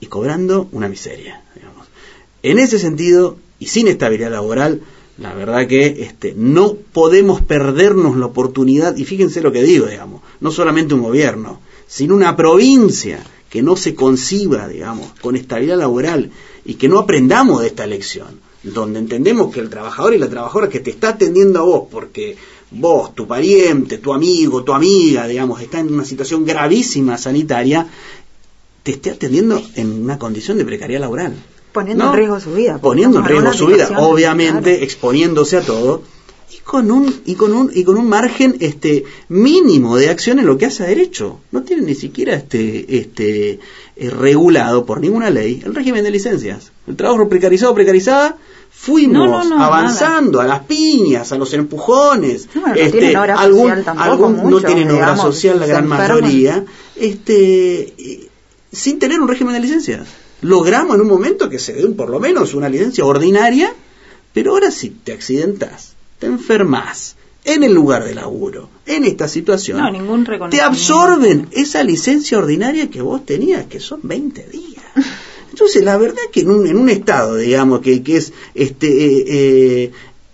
y cobrando una miseria. Digamos. En ese sentido, y sin estabilidad laboral, la verdad que este, no podemos perdernos la oportunidad, y fíjense lo que digo, digamos, no solamente un gobierno, sino una provincia que no se conciba, digamos, con estabilidad laboral y que no aprendamos de esta lección, donde entendemos que el trabajador y la trabajadora que te está atendiendo a vos, porque vos, tu pariente, tu amigo, tu amiga, digamos, está en una situación gravísima sanitaria, te esté atendiendo en una condición de precariedad laboral poniendo ¿no? en riesgo su vida. Poniendo en riesgo su vida, obviamente, claro. exponiéndose a todo y con un y con un y con un margen este mínimo de acción en lo que hace a derecho. No tiene ni siquiera este este eh, regulado por ninguna ley el régimen de licencias. El trabajo precarizado precarizada fuimos no, no, no, avanzando nada. a las piñas, a los empujones. Bueno, este, tienen obra algún, social tampoco, algún, mucho, no tienen obra digamos, social la gran enferman. mayoría, este sin tener un régimen de licencias logramos en un momento que se dé por lo menos una licencia ordinaria, pero ahora si te accidentas, te enfermas en el lugar de laburo, en esta situación, no, te absorben esa licencia ordinaria que vos tenías, que son 20 días. Entonces, la verdad que en un, en un Estado, digamos, que, que es este eh, eh,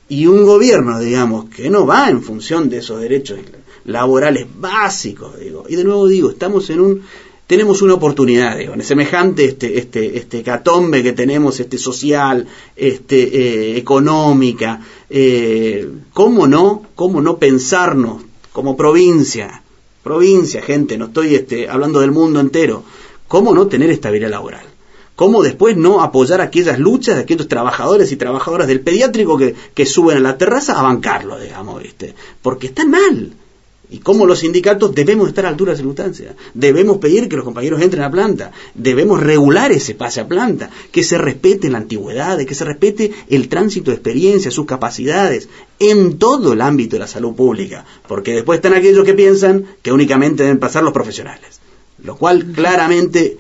y un gobierno, digamos, que no va en función de esos derechos laborales básicos, digo, y de nuevo digo, estamos en un tenemos una oportunidad, digo, en semejante este, este, este catombe que tenemos, este social, este, eh, económica, eh, ¿cómo no, cómo no pensarnos como provincia, provincia, gente, no estoy este, hablando del mundo entero, cómo no tener estabilidad laboral? ¿Cómo después no apoyar aquellas luchas de aquellos trabajadores y trabajadoras del pediátrico que, que suben a la terraza a bancarlo, digamos, ¿viste? Porque están mal y cómo los sindicatos debemos estar a altura de circunstancias. Debemos pedir que los compañeros entren a planta. Debemos regular ese pase a planta. Que se respete la antigüedad, que se respete el tránsito de experiencia, sus capacidades, en todo el ámbito de la salud pública. Porque después están aquellos que piensan que únicamente deben pasar los profesionales. Lo cual claramente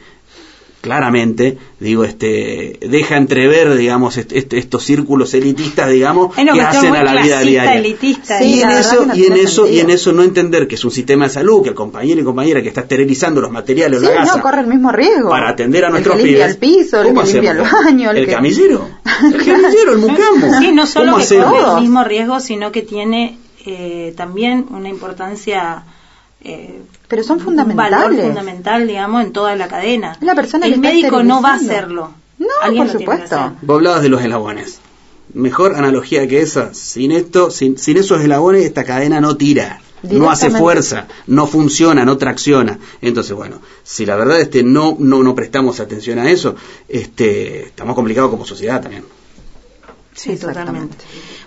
claramente, digo, este, deja entrever, digamos, est- est- estos círculos elitistas, digamos, que hacen a la vida diaria. elitista. Sí, y en eso, no y en eso, y en eso no entender que es un sistema de salud, que el compañero y compañera que está esterilizando los materiales Sí, la casa no, corre el mismo riesgo. para atender a El nuestros que limpia pibes. el piso, el ¿Cómo que limpia el baño, el el que- camillero, el camillero, el mucamo. Sí, no solo ¿Cómo que hacemos? corre el mismo riesgo, sino que tiene eh, también una importancia. eh, Pero son Un valor fundamentales. fundamental, digamos, en toda la cadena. La persona el que médico no va a hacerlo. No, Alguien por supuesto. hacer. Vos hablabas de los eslabones. Mejor analogía que esa. Sin esto, sin, sin esos eslabones, esta cadena no tira. No hace fuerza, no funciona, no tracciona. Entonces, bueno, si la verdad este no, no, no prestamos atención a eso, este, estamos complicados como sociedad también. Sí, Exactamente. totalmente.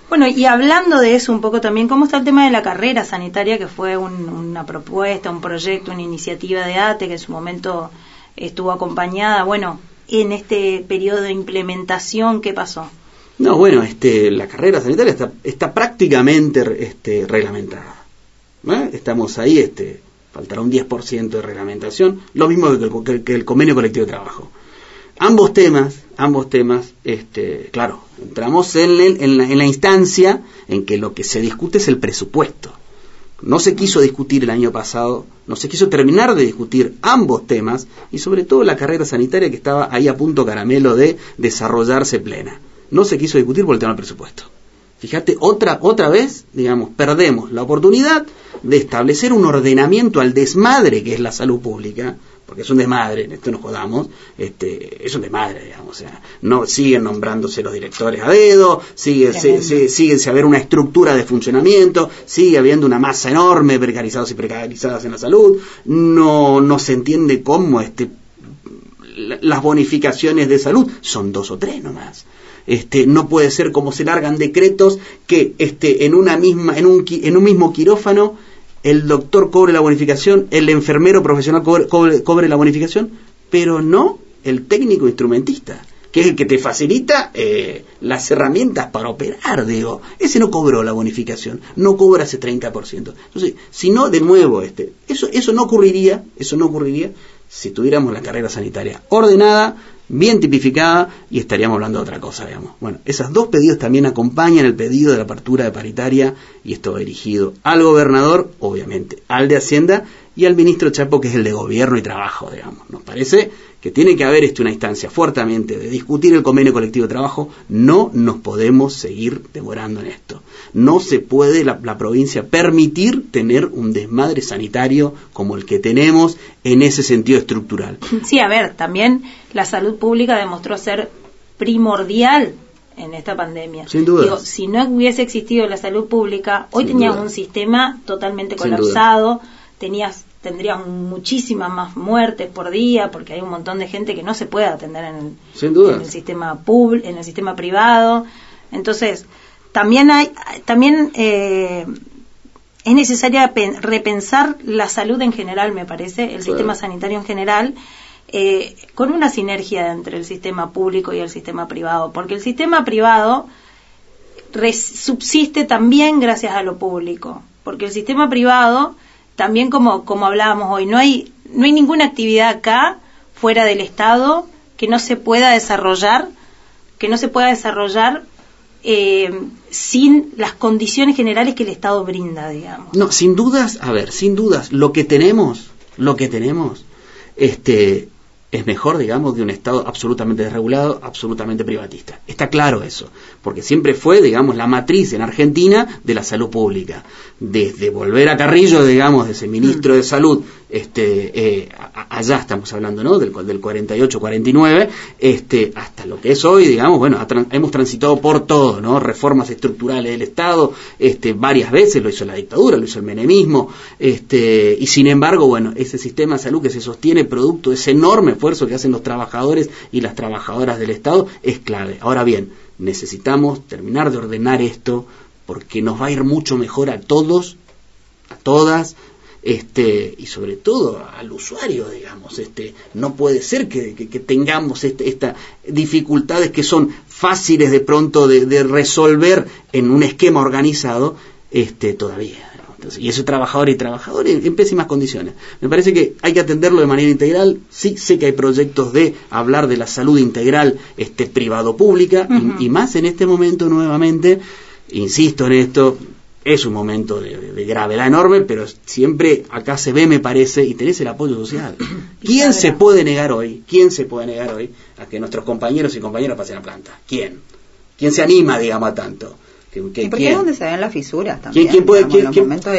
Bueno, y hablando de eso un poco también, ¿cómo está el tema de la carrera sanitaria, que fue un- una propuesta, un proyecto, una iniciativa de ATE que en su momento estuvo acompañada? Bueno, en este periodo de implementación, ¿qué pasó? No, bueno, este, la carrera sanitaria está, está prácticamente este, reglamentada. Estamos ahí, este, faltará un 10% de reglamentación, lo mismo que el, que el convenio colectivo de trabajo. Ambos temas, ambos temas, este, claro, entramos en, la, en la instancia en que lo que se discute es el presupuesto. No se quiso discutir el año pasado, no se quiso terminar de discutir ambos temas y sobre todo la carrera sanitaria que estaba ahí a punto caramelo de desarrollarse plena. No se quiso discutir por el tema del presupuesto. Fíjate, otra, otra vez, digamos, perdemos la oportunidad de establecer un ordenamiento al desmadre que es la salud pública, porque es un desmadre, en esto nos jodamos, este, es un desmadre, digamos, o sea, no siguen nombrándose los directores a dedo, sigue, se, se- sigue haber una estructura de funcionamiento, sigue habiendo una masa enorme de precarizados y precarizadas en la salud, no, no se entiende cómo este la- las bonificaciones de salud son dos o tres nomás. Este, no puede ser como se largan decretos que este, en una misma, en un, en un mismo quirófano el doctor cobre la bonificación, el enfermero profesional cobre, la bonificación, pero no el técnico instrumentista, que es el que te facilita eh, las herramientas para operar, digo. Ese no cobró la bonificación, no cobra ese 30%. Entonces, si no, de nuevo, este, eso, eso no ocurriría, eso no ocurriría si tuviéramos la carrera sanitaria ordenada, bien tipificada y estaríamos hablando de otra cosa, digamos. Bueno, esos dos pedidos también acompañan el pedido de la apertura de paritaria y esto va dirigido al gobernador, obviamente, al de Hacienda y al ministro Chapo, que es el de Gobierno y Trabajo, digamos. Nos parece que tiene que haber este, una instancia fuertemente de discutir el convenio colectivo de trabajo. No nos podemos seguir demorando en esto. No se puede la, la provincia permitir tener un desmadre sanitario como el que tenemos en ese sentido estructural. Sí, a ver, también la salud pública demostró ser primordial en esta pandemia. Sin duda. Digo, si no hubiese existido la salud pública, hoy Sin teníamos duda. un sistema totalmente colapsado, tenías tendrías muchísimas más muertes por día porque hay un montón de gente que no se puede atender en el, Sin duda. en el sistema pub, en el sistema privado. Entonces, también hay también eh, es necesaria pen- repensar la salud en general, me parece, el Claro. sistema sanitario en general, eh, con una sinergia entre el sistema público y el sistema privado, porque el sistema privado subsiste también gracias a lo público, porque el sistema privado, también como, como hablábamos hoy, no hay, no hay ninguna actividad acá fuera del Estado que no se pueda desarrollar, que no se pueda desarrollar eh, sin las condiciones generales que el Estado brinda, digamos. No, sin dudas, a ver, sin dudas, lo que tenemos, lo que tenemos, este, es mejor, digamos, de un Estado absolutamente desregulado, absolutamente privatista. Está claro eso, porque siempre fue, digamos, la matriz en Argentina de la salud pública. Desde volver a Carrillo, digamos, de ese ministro de Salud, este, eh, allá estamos hablando, ¿no? Del, del 48-49, este, hasta lo que es hoy, digamos, bueno, hemos transitado por todo, ¿no? Reformas estructurales del Estado, este, varias veces, lo hizo la dictadura, lo hizo el menemismo, este, y sin embargo, bueno, ese sistema de salud que se sostiene producto de ese enorme esfuerzo que hacen los trabajadores y las trabajadoras del Estado es clave. Ahora bien, necesitamos terminar de ordenar esto porque nos va a ir mucho mejor a todos, a todas, este, y sobre todo al usuario, digamos, este, no puede ser que, que- que tengamos este, estas dificultades que son fáciles de pronto de, de resolver en un esquema organizado, este, todavía. Entonces, y esos trabajadores y trabajadores en pésimas condiciones. Me parece que hay que atenderlo de manera integral. Sí sé que hay proyectos de hablar de la salud integral este, privado-pública y, y más en este momento nuevamente, insisto en esto, es un momento de, gravedad enorme, pero siempre acá se ve, me parece, y tenés el apoyo social. ¿Quién se puede negar hoy? ¿Quién se puede negar hoy a que nuestros compañeros y compañeras pasen a planta? ¿Quién? ¿Quién se anima, digamos, a tanto? ¿Y por qué es donde se ven las fisuras también? ¿Quién, puede,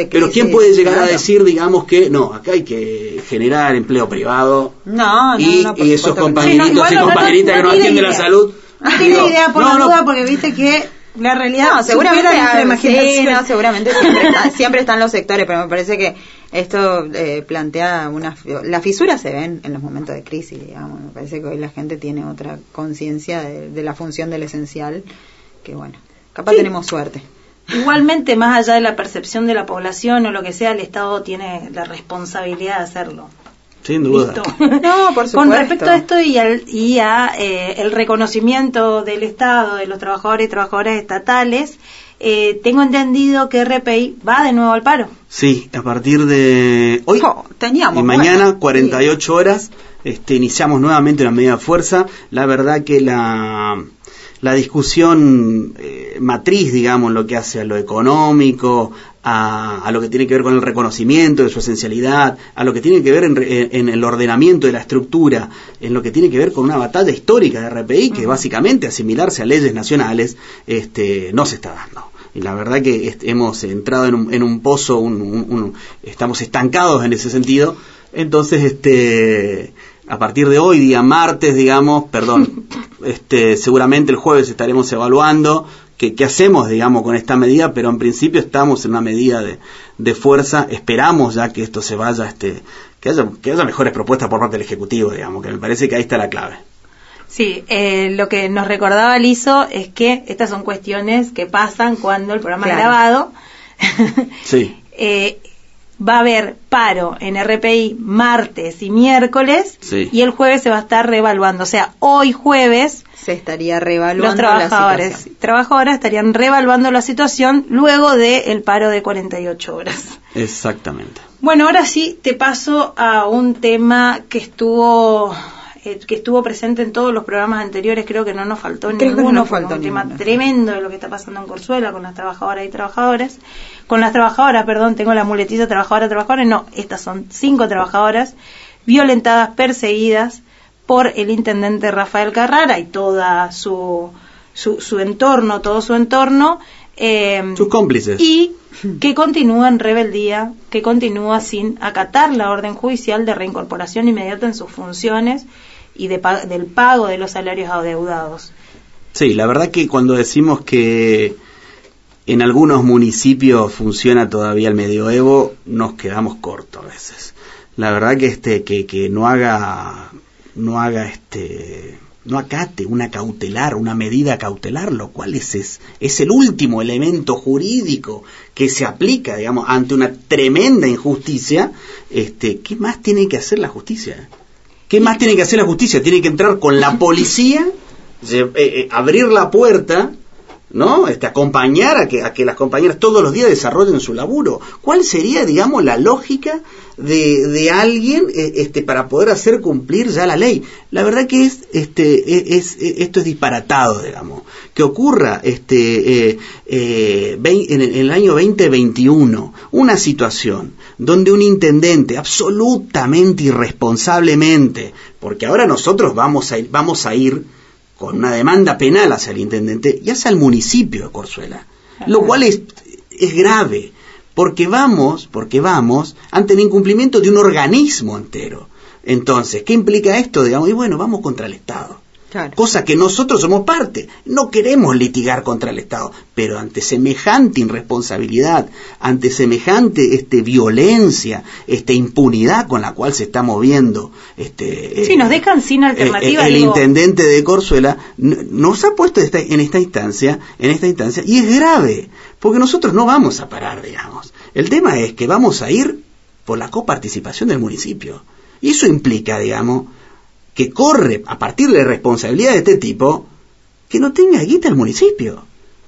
pero quién puede llegar a decir, digamos, que no, acá hay que generar empleo privado? No, no, y, no, y esos compañeritos y compañeritas que no atienden la salud. No tiene idea por la duda, porque viste que la realidad no, seguramente sí, seguramente siempre, están los sectores pero me parece que esto eh, plantea una las fisuras se ven en los momentos de crisis digamos me parece que hoy la gente tiene otra conciencia de, la función del esencial que bueno capaz tenemos suerte. Igualmente más allá de la percepción de la población o lo que sea el Estado tiene la responsabilidad de hacerlo sin duda. No, por supuesto. Con respecto a esto y, al, y a eh, el reconocimiento del Estado, de los trabajadores y trabajadoras estatales, eh, tengo entendido que RPI va de nuevo al paro. Sí, a partir de hoy teníamos, y mañana, 48 horas, este, iniciamos nuevamente una medida de fuerza. La verdad que la, la discusión eh, matriz, digamos, lo que hace a lo económico, a, lo que tiene que ver con el reconocimiento de su esencialidad, a lo que tiene que ver en, el ordenamiento de la estructura, en lo que tiene que ver con una batalla histórica de RPI, que básicamente asimilarse a leyes nacionales este, no se está dando. Y la verdad que hemos entrado en un, en un pozo, estamos estancados en ese sentido. Entonces, este, a partir de hoy, día martes, digamos, perdón, este, seguramente el jueves estaremos evaluando qué, hacemos, digamos, con esta medida, pero en principio estamos en una medida de, fuerza, esperamos ya que esto se vaya, este, que haya, que haya mejores propuestas por parte del Ejecutivo, digamos, que me parece que ahí está la clave. Sí, eh, lo que nos recordaba Lizo es que estas son cuestiones que pasan cuando el programa es grabado. sí. eh, va a haber paro en RPI martes y miércoles y el jueves se va a estar reevaluando. O sea, hoy jueves se estaría reevaluando los trabajadores trabajadoras estarían reevaluando la situación luego del paro de 48 horas. Exactamente. Bueno, ahora sí te paso a un tema que estuvo eh, que estuvo presente en todos los programas anteriores, creo que no nos faltó ninguno, no faltó un tema tremendo de lo que está pasando en Corzuela con las trabajadoras y trabajadores. Con las trabajadoras, perdón, tengo la muletilla trabajadora, trabajadores, no, estas son cinco trabajadoras violentadas, perseguidas por el intendente Rafael Carrara y toda su, su, entorno, todo su entorno. Eh, Sus cómplices. Y que continúa en rebeldía, que continúa sin acatar la orden judicial de reincorporación inmediata en sus funciones y de, del pago de los salarios adeudados. Sí, la verdad que cuando decimos que en algunos municipios funciona todavía el medioevo, nos quedamos cortos a veces. La verdad que este que, que no haga no haga este no acate una cautelar, una medida cautelar, lo cual es, es, es, el último elemento jurídico que se aplica, digamos, ante una tremenda injusticia, este, ¿qué más tiene que hacer la justicia? ¿Qué más tiene que hacer la justicia? Tiene que entrar con la policía, eh, eh, abrir la puerta, ¿no? Este, acompañar a que, a que las compañeras todos los días desarrollen su laburo. ¿Cuál sería, digamos, la lógica de, de alguien eh, este, para poder hacer cumplir ya la ley? La verdad que es, este, e, es, e, esto es disparatado, digamos. Que ocurra este, eh, eh, en, el año 2021 una situación donde un intendente absolutamente irresponsablemente, porque ahora nosotros vamos a vamos a ir con una demanda penal hacia el intendente y hacia el municipio de Corzuela, lo cual es, es grave, porque vamos, porque vamos ante el incumplimiento de un organismo entero. Entonces, ¿qué implica esto? Digamos, y bueno, vamos contra el Estado. Cosa que nosotros somos parte. No queremos litigar contra el Estado, pero ante semejante irresponsabilidad, ante semejante este, violencia, este, impunidad con la cual se está moviendo. Este, sí, nos dejan sin eh, alternativa. el, intendente de Corzuela nos ha puesto en esta instancia, en esta instancia, y es grave, porque nosotros no vamos a parar, digamos. El tema es que vamos a ir por la coparticipación del municipio. Y eso implica, digamos, que corre a partir de responsabilidad de este tipo, que no tenga guita el municipio.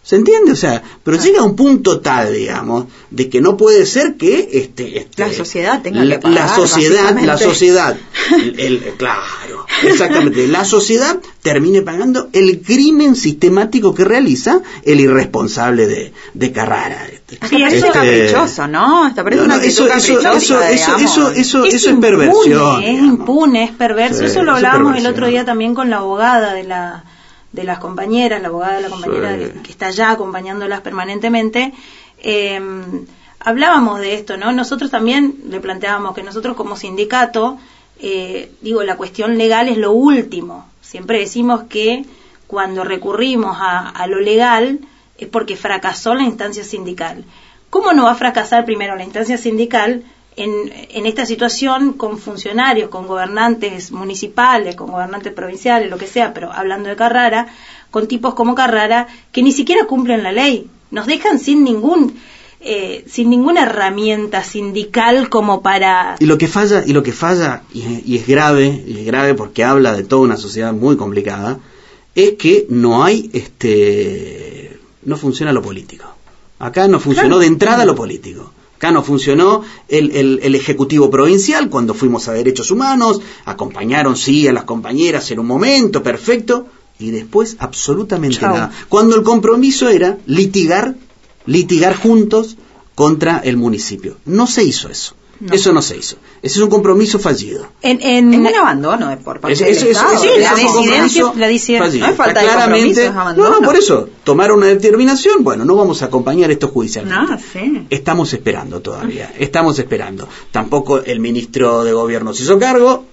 ¿Se entiende? O sea, pero llega a un punto tal, digamos, de que no puede ser que este, este La sociedad tenga la, que pagar, la sociedad, la sociedad, el- el- claro, exactamente, la sociedad termine pagando el crimen sistemático que realiza el irresponsable de, de Carrara. este. Hasta parece Este, caprichoso, ¿no? Hasta parece no, una no, actitud eso, eso, eso, eso, eso, eso, Es eso es impune, perversión. Es impune, es perverso. Sí, Eso lo eso es hablábamos el otro día también con la abogada de la de las compañeras, la abogada de la compañera Sí. que, que está ya acompañándolas permanentemente. Eh, hablábamos de esto, ¿no? Nosotros también le planteábamos que nosotros como sindicato, eh, digo, la cuestión legal es lo último. Siempre decimos que cuando recurrimos a, a lo legal es porque fracasó la instancia sindical. ¿Cómo no va a fracasar primero la instancia sindical en, en esta situación con funcionarios, con gobernantes municipales, con gobernantes provinciales, lo que sea, pero hablando de Carrara, con tipos como Carrara que ni siquiera cumplen la ley, nos dejan sin ningún eh, sin ninguna herramienta sindical como para Y lo que falla, y lo que falla, y, y es grave, y es grave porque habla de toda una sociedad muy complicada, es que no hay, este, no funciona lo político. Acá no funcionó de entrada lo político. Acá no funcionó el, el- el Ejecutivo Provincial cuando fuimos a Derechos Humanos, acompañaron, sí, a las compañeras en un momento, perfecto, y después absolutamente nada. Cuando el compromiso era litigar, litigar juntos contra el municipio. No se hizo eso. Eso no se hizo. Ese es un compromiso fallido. en, en- Es un abandono de por parte Eso- del eso- eso- Estado. eso- Sí, la es un disidencia- compromiso la disidencia- fallido. No es falta de es abandono. No, no, por eso. Tomaron una determinación, bueno, no vamos a acompañar esto judicialmente. No, sí. Estamos esperando todavía, estamos esperando. Tampoco el ministro de Gobierno se hizo cargo,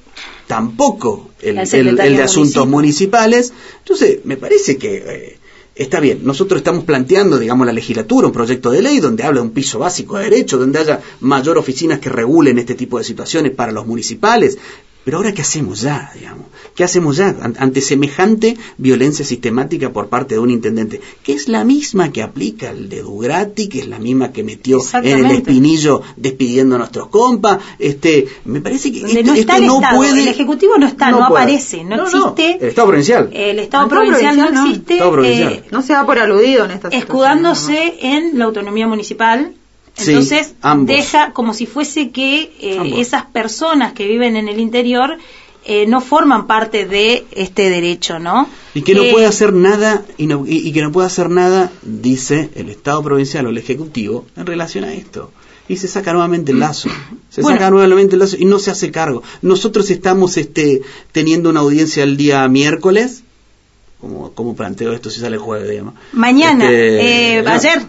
tampoco el, El el- secretario el de Asuntos municipal. Municipales. Entonces, me parece que eh, está bien. Nosotros estamos planteando, digamos, la legislatura, un proyecto de ley donde habla de un piso básico de derecho, donde haya mayor oficinas que regulen este tipo de situaciones para los municipales. Pero ahora, ¿qué hacemos ya, digamos? ¿Qué hacemos ya an- ante semejante violencia sistemática por parte de un intendente? Que es la misma que aplica el de Dugrati, que es la misma que metió en el espinillo despidiendo a nuestros compas. Este, me parece que esto, no está esto el no Estado, puede... el Ejecutivo no está, no, aparece, no, existe. El Estado provincial. El Estado El provincial no provincial no. existe. Provincial. eh, No se da por aludido en esta situación. escudándose en la autonomía municipal. Entonces deja como si fuese que eh, esas personas que viven en el interior eh, no forman parte de este derecho, ¿no? Y que no Eh, puede hacer nada, y, no- y- y que no puede hacer nada, dice el Estado provincial o el Ejecutivo, en relación a esto. Y se saca nuevamente el lazo. Se Bueno. saca nuevamente el lazo y no se hace cargo. Nosotros estamos este, teniendo una audiencia el día miércoles. ¿Cómo, cómo planteo esto si sale el jueves, digamos? Mañana, Este, eh, ayer.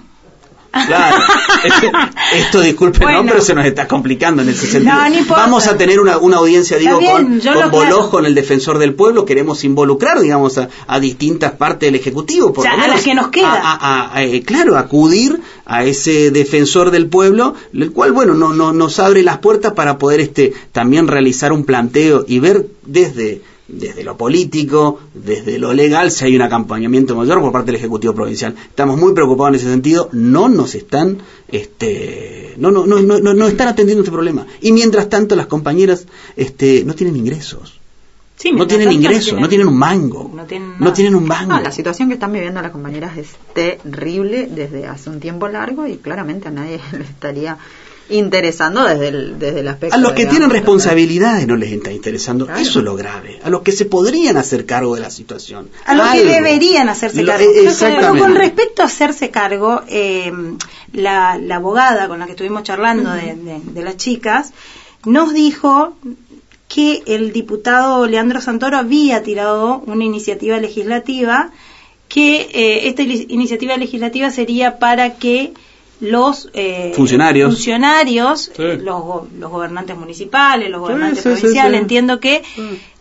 Claro. esto, disculpe, Bueno. no, pero se nos está complicando en ese sentido. No, importa. Vamos a tener una, una audiencia, digo, bien, con, con Boloj, con el defensor del pueblo. Queremos involucrar, digamos, a, a distintas partes del Ejecutivo. Por O sea, lo a menos las que nos queda. a- a- a- eh, claro, acudir a ese defensor del pueblo, el cual, bueno, no, no, nos abre las puertas para poder este, también realizar un planteo y ver desde desde lo político, desde lo legal, si hay un acompañamiento mayor por parte del Ejecutivo Provincial. Estamos muy preocupados en ese sentido, no nos están, este, no, no, no, no, no- están atendiendo este problema. Y mientras tanto las compañeras, este, no tienen ingresos. Sí, no tienen ingresos, no tienen un mango. no tienen. No tienen un mango. No, la situación que están viviendo las compañeras es terrible desde hace un tiempo largo y claramente a nadie le estaría interesando desde el, desde el aspecto. A los que digamos, tienen de- responsabilidades no les está interesando. Claro. Eso es lo grave. A los que se podrían hacer cargo de la situación. a lo que deberían hacerse Lo- cargo. eh, Pero exactamente. con respecto a hacerse cargo, eh, la, la abogada con la que estuvimos charlando de, de- de las chicas nos dijo que el diputado Leandro Santoro había tirado una iniciativa legislativa que eh, esta iniciativa legislativa sería para que los eh, Funcionarios. funcionarios, Sí. eh, los, go- los gobernantes municipales, los gobernantes sí, sí, provinciales, sí. entiendo que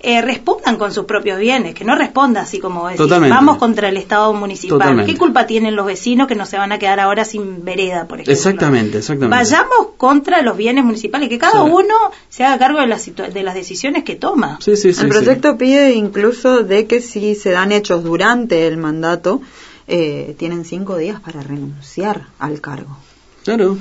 eh, respondan con sus propios bienes, que no responda así como Totalmente. vamos contra el Estado municipal. Totalmente. ¿Qué culpa tienen los vecinos que no se van a quedar ahora sin vereda, por ejemplo? Exactamente, exactamente. Vayamos contra los bienes municipales, que cada Sí. uno se haga cargo de las, de las decisiones que toma. Sí, sí, sí, el sí. proyecto pide incluso de que si se dan hechos durante el mandato, eh, tienen cinco días para renunciar al cargo. Claro.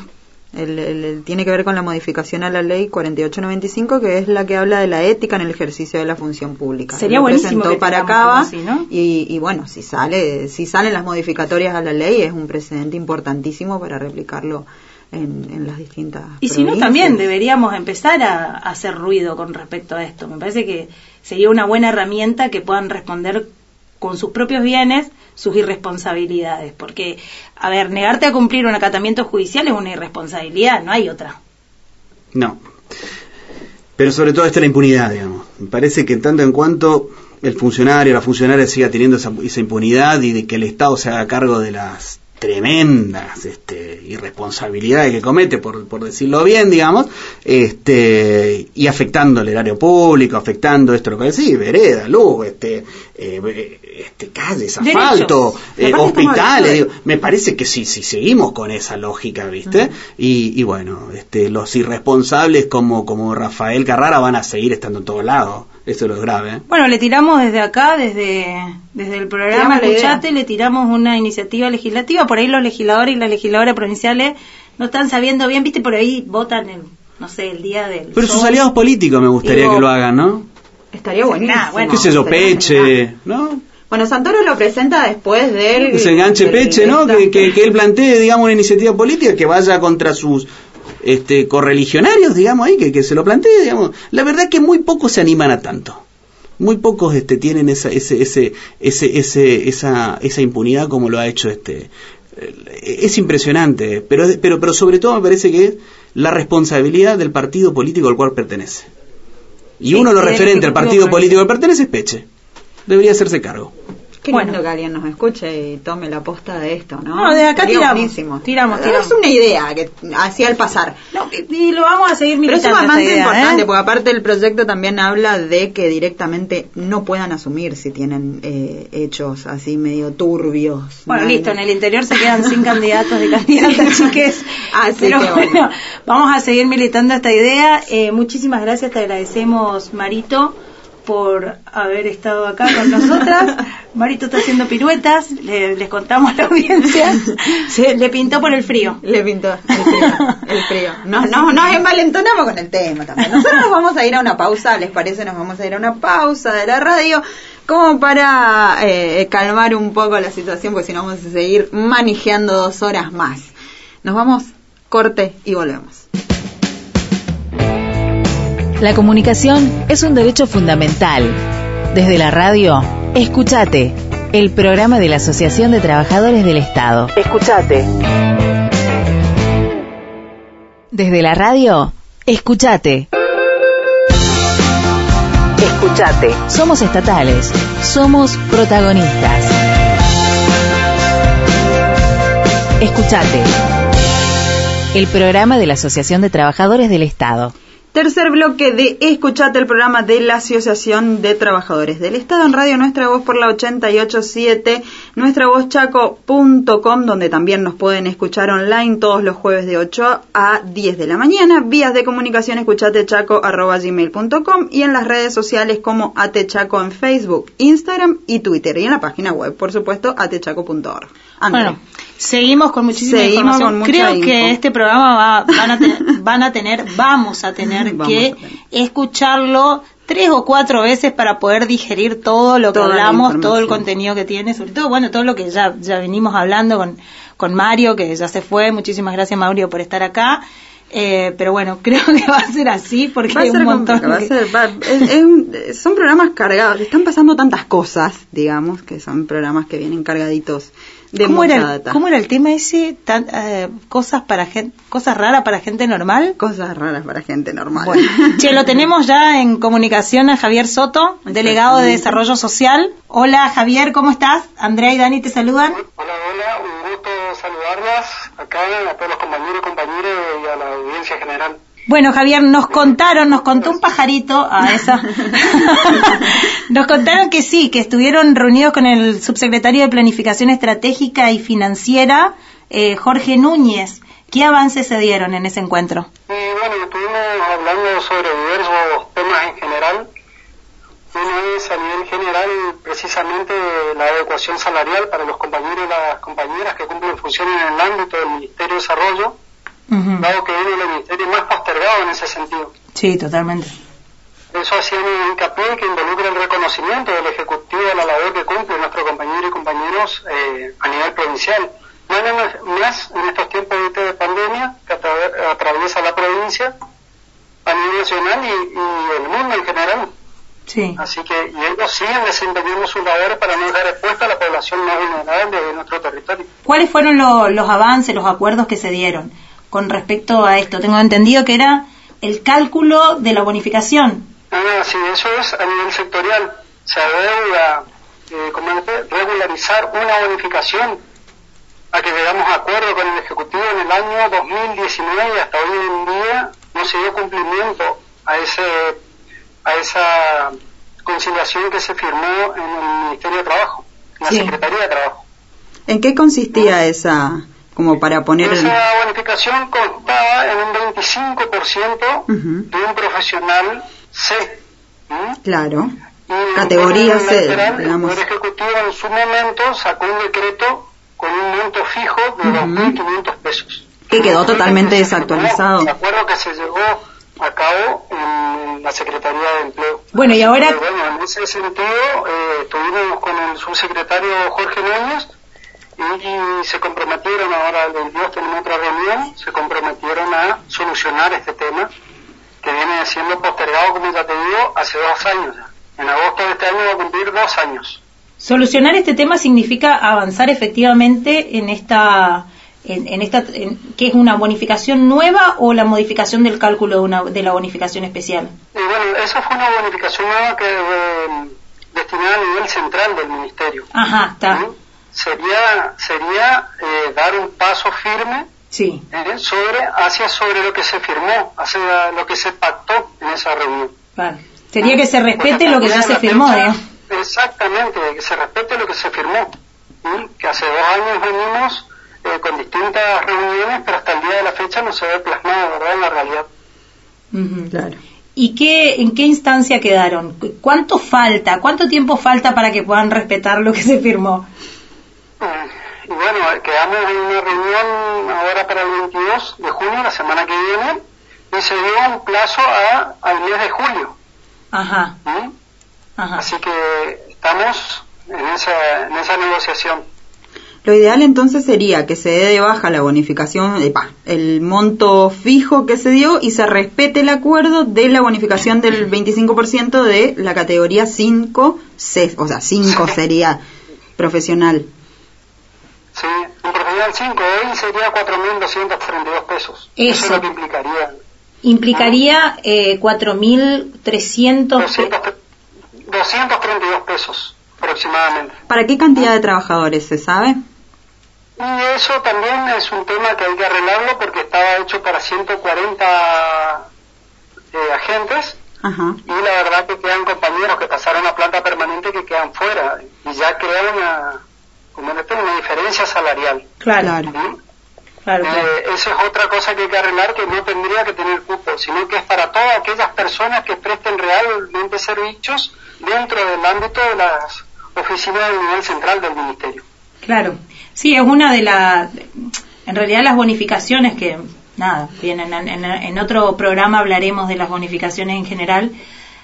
El, el- el- tiene que ver con la modificación a la ley 4895, que es la que habla de la ética en el ejercicio de la función pública. Sería Lo buenísimo presentó que para Cava así, ¿no? y, y bueno, si sale, si salen las modificatorias a la ley es un precedente importantísimo para replicarlo en, en las distintas. Y si no, también deberíamos empezar a, a hacer ruido con respecto a esto. Me parece que sería una buena herramienta que puedan responder con sus propios bienes sus irresponsabilidades. Porque, a ver, negarte a cumplir un acatamiento judicial es una irresponsabilidad, no hay otra. No. Pero sobre todo está la impunidad, digamos. Me parece que tanto en cuanto el funcionario, la funcionaria siga teniendo esa, esa impunidad y de que el Estado se haga cargo de las tremendas este, irresponsabilidades que comete, por, por decirlo bien, digamos, este, y afectando el erario público, afectando esto, lo que decís, vereda, luz, este, eh, este, calles, asfalto, eh, hospitales, digo, me parece que sí, si seguimos con esa lógica, ¿viste? y, y bueno, este, los irresponsables como, como Rafael Carrara van a seguir estando en todos lados. Eso es lo grave. ¿eh? Bueno, le tiramos desde acá, desde, desde el programa. Escuchate, le tiramos una iniciativa legislativa. Por ahí los legisladores y las legisladoras provinciales no están sabiendo bien, viste, por ahí votan, el, no sé, el día del. Pero sus aliados políticos me gustaría Digo, que lo hagan, ¿no? Estaría buenísimo. Nah, bueno. ¿Qué sé yo, Peche. ¿no? Bueno, Santoro lo presenta después del... Que se enganche del- Peche, ¿no? que, que él plantee, digamos, una iniciativa política que vaya contra sus este, correligionarios, digamos, ahí, que, que se lo plantee, digamos. La verdad es que muy pocos se animan a tanto. Muy pocos este, tienen esa, ese, ese, ese, ese, esa, esa impunidad como lo ha hecho este. eh, Es impresionante, pero, pero, pero sobre todo me parece que es la responsabilidad del partido político al cual pertenece. Y uno del referentes al partido político al que pertenece es Peche. Debería hacerse cargo. Qué Bueno. lindo que alguien nos escuche y tome la posta de esto, ¿no? No, desde acá Sería tiramos, buenísimo. tiramos, tiramos. Es una idea que hacía al pasar. No, y- lo vamos a seguir Pero es militando. esta idea, importante, ¿eh? porque aparte el proyecto también habla de que directamente no puedan asumir si tienen eh, hechos así medio turbios. Bueno, ¿no? listo, en el interior se quedan sin candidatos de candidatas, chiques. Así Pero que bueno, bueno. vamos a seguir militando esta idea. Eh, muchísimas gracias, te agradecemos, Marito, por haber estado acá con nosotras. Marito está haciendo piruetas, le- les contamos a la audiencia. Se le pintó por el frío. Le pintó el frío. El frío. No, no, nos envalentonamos con el tema también. Nosotros nos vamos a ir a una pausa, ¿les parece? Nos vamos a ir a una pausa de la radio como para eh, calmar un poco la situación, porque si no vamos a seguir manejando dos horas más. Nos vamos, corte y volvemos. La comunicación es un derecho fundamental. Desde la radio, escúchate, el programa de la Asociación de Trabajadores del Estado. Escúchate. Desde la radio, escúchate. Escúchate. Somos estatales, somos protagonistas. Escúchate. El programa de la Asociación de Trabajadores del Estado. Tercer bloque de Escuchate el programa de la Asociación de Trabajadores del Estado. En Radio Nuestra Voz por la 887, nuestravozchaco.com, donde también nos pueden escuchar online todos los jueves de 8 a 10 de la mañana, vías de comunicación escuchatechaco.gmail.com y en las redes sociales como atechaco en Facebook, Instagram y Twitter. Y en la página web, por supuesto, atechaco.org. Bueno, seguimos con muchísima Seguimos información. con mucha Creo info. que este programa va- van, a tener, van a tener, vamos a tener Vamos que a tener. escucharlo tres o cuatro veces para poder digerir todo lo que Toda hablamos, todo el contenido que tiene, sobre todo, bueno, todo lo que ya, ya venimos hablando con, con Mario, que ya se fue. Muchísimas gracias, Mario, por estar acá. Eh, pero bueno, creo que va a ser así porque Va hay un montón complicado, va a de- ser- va- es- es un- son programas cargados, están pasando tantas cosas, digamos, que son programas que vienen cargaditos de ¿Cómo era. ¿Cómo era el tema ese? Tan, eh, cosas para gente, cosas raras para gente normal. Cosas raras para gente normal. Bueno, che, lo tenemos ya en comunicación a Javier Soto, delegado de Desarrollo Social. Hola Javier, ¿cómo estás? Andrea y Dani te saludan. Hola, hola, un gusto saludarlas acá a todos los compañeros y compañeras y a la audiencia general. Bueno, Javier, nos contaron, nos contó un pajarito a esa. nos contaron que sí, que estuvieron reunidos con el subsecretario de Planificación Estratégica y Financiera, eh, Jorge Núñez. ¿Qué avances se dieron en ese encuentro? Y bueno, estuvimos hablando sobre diversos temas en general. Uno es a nivel general precisamente la adecuación salarial para los compañeros y las compañeras que cumplen funciones en el ámbito del Ministerio de Desarrollo. Ujú. dado que uno de los ministerios más postergados en ese sentido. Sí, totalmente. Eso hacíamos hincapié que involucra el reconocimiento del Ejecutivo de la labor que cumple nuestros compañeros y compañeros eh, a nivel provincial. No más en estos tiempos de, de pandemia que atra- atraviesa la provincia a nivel nacional y, y el mundo en general. Sí. Así que y ellos siguen desempeñando sus labores para no dejar expuesta a la población más vulnerable de nuestro territorio. ¿Cuáles fueron lo- los avances, los acuerdos que se dieron con respecto a esto? Tengo entendido que era el cálculo de la bonificación. Ah, sí, eso es a nivel sectorial. Se adeuda, eh, como regularizar una bonificación a que llegamos a acuerdo con el Ejecutivo en el año 2019 y hasta hoy en día no se dio cumplimiento a ese a esa conciliación que se firmó en el Ministerio de Trabajo, en la Sí. Secretaría de Trabajo. ¿En qué consistía esa, como para poner el... Esa bonificación constaba en un 25% Ujú, de un profesional C. ¿m? Claro. Y Categoría C, lateral, digamos. El Ejecutivo en su momento sacó un decreto con un monto fijo de Ujú. 2.500 pesos. Que quedó totalmente desactualizado. De acuerdo que se llevó a cabo en la Secretaría de Empleo. Bueno, y ahora- bueno, en ese sentido, eh, estuvimos con el subsecretario Jorge Núñez y, se comprometieron, ahora el 22 tenemos otra reunión, se comprometieron a solucionar este tema que viene siendo postergado, como ya te digo, hace dos años. En agosto de este año va a cumplir dos años. Solucionar este tema significa avanzar efectivamente en esta, en, en esta, en- ¿qué es una bonificación nueva o la modificación del cálculo de, una, de la bonificación especial? Y bueno, esa fue una bonificación nueva que eh, destinada a nivel central del Ministerio. Ajá, está. Sería, sería eh, dar un paso firme Sí. ¿eh? sobre hacia sobre lo que se firmó, hacia lo que se pactó en esa reunión. Claro. Sería que se respete lo que ya se firmó, fecha-. Exactamente, que se respete lo que se firmó. Que hace dos años venimos eh, con distintas reuniones, pero hasta el día de la fecha no se ve plasmado, ¿verdad?, en la realidad. Ujú. Claro. ¿Y qué, en qué instancia quedaron? ¿Cu- ¿Cuánto falta? ¿Cuánto tiempo falta para que puedan respetar lo que se firmó? Eh, Y bueno, quedamos en una reunión ahora para el 22 de junio, la semana que viene, y se dio un plazo a, al mes de julio. Ajá, ¿m? ajá. Así que estamos en esa, en esa negociación. Lo ideal entonces sería que se dé de baja la bonificación, eh, el monto fijo que se dio y se respete el acuerdo de la bonificación del 25% de la categoría 5, C, o sea, 5 sería profesional. Sí, un profesional 5 hoy sería 4.232 pesos. Eso. es lo que implicaría. Implicaría eh, 4.300... 200 pe- 232 pesos aproximadamente. ¿Para qué cantidad de trabajadores se sabe? Y eso también es un tema que hay que arreglarlo porque estaba hecho para 140 eh, agentes Ajá. y la verdad que quedan compañeros que pasaron a planta permanente que quedan fuera y ya crea una, como esto, una diferencia salarial. Claro, Claro. claro, ¿sí? claro. Eh, eso es otra cosa que hay que arreglar que no tendría que tener cupo, sino que es para todas aquellas personas que presten realmente servicios dentro del ámbito de las oficinas del nivel central del ministerio. Claro, sí, es una de las, en realidad las bonificaciones que, nada, vienen en, en- en otro programa hablaremos de las bonificaciones en general,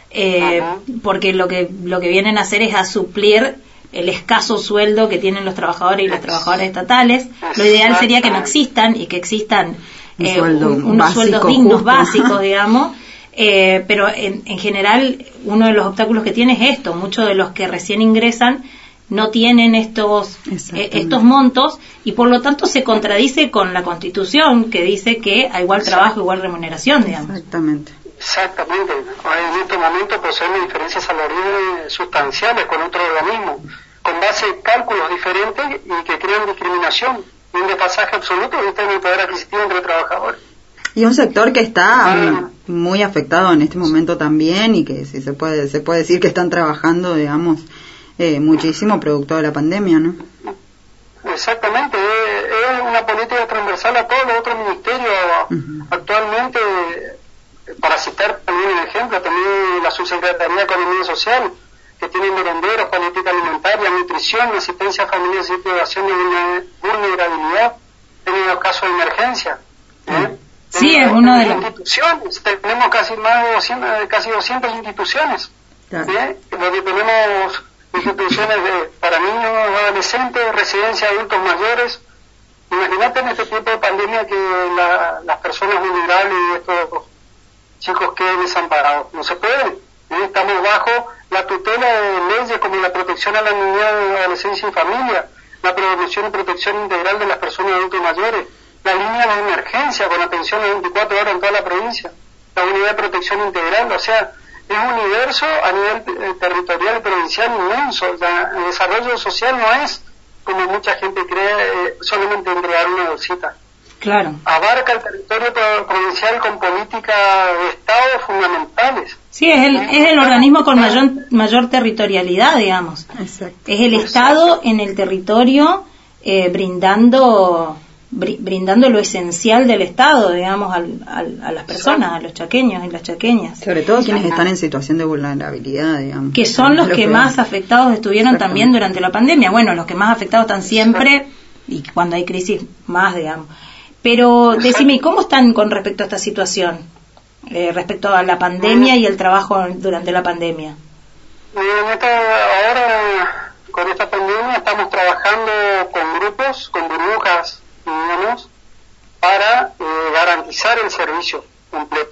eh, porque lo que, lo que vienen a hacer es a suplir el escaso sueldo que tienen los trabajadores y las trabajadoras estatales. Lo ideal sería que no existan y que existan eh, sueldo un- unos básico, sueldos dignos, justo. básicos, digamos. Eh, pero en, en general uno de los obstáculos que tiene es esto, muchos de los que recién ingresan no tienen estos eh, estos montos y por lo tanto se contradice con la Constitución que dice que a igual trabajo igual remuneración, digamos. Exactamente. Exactamente. En este momento poseemos diferencias salariales sustanciales con otro organismo, con base en cálculos diferentes y que crean discriminación y un desfasaje absoluto ¿viste? en el poder adquisitivo entre trabajadores. Y un sector que está Ah. mm, muy afectado en este momento también y que si se puede se puede decir que están trabajando, digamos, eh, muchísimo producto de la pandemia, ¿no? Exactamente, es, una política transversal a todos los otros ministerios. Actualmente, para citar también un ejemplo, también la Subsecretaría de Economía Social, que tiene merenderos, política alimentaria, nutrición, asistencia a familias en situación de vulne- vulnerabilidad en los casos de emergencia. ¿eh? Sí, es uno de los... instituciones, tenemos casi más de 200, casi 200 instituciones, ¿eh? donde tenemos instituciones de, para niños, adolescentes, residencia de adultos mayores. Imagínate en este tipo de pandemia que las personas vulnerables y estos chicos queden desamparados. No se puede. ¿eh? Estamos bajo la tutela de leyes como la protección a la niñez, adolescencia y familia, la prevención y protección integral de las personas adultos mayores, la línea de emergencia con atención a 24 horas en toda la provincia, la unidad de protección integral, o sea, es un universo a nivel eh, territorial y provincial inmenso. el desarrollo social no es, como mucha gente cree, eh, solamente entregar una bolsita. Claro. Abarca el territorio provincial con políticas de Estado fundamentales. Sí, es el, es el organismo con mayor, mayor territorialidad, digamos. Exacto. Es el Estado en el territorio eh, brindando brindando lo esencial del Estado, digamos, a las personas, a los chaqueños y las chaqueñas. Sobre todo quienes están en situación de vulnerabilidad, digamos. Que son los que, más afectados estuvieron también durante la pandemia. Bueno, los que más afectados están siempre y cuando hay crisis más, digamos. Pero decime, ¿cómo están con respecto a esta situación? Eh, respecto a la pandemia y el trabajo durante la pandemia. ahora, con esta pandemia, estamos trabajando con grupos, con burbujas digamos, para eh, garantizar el servicio completo.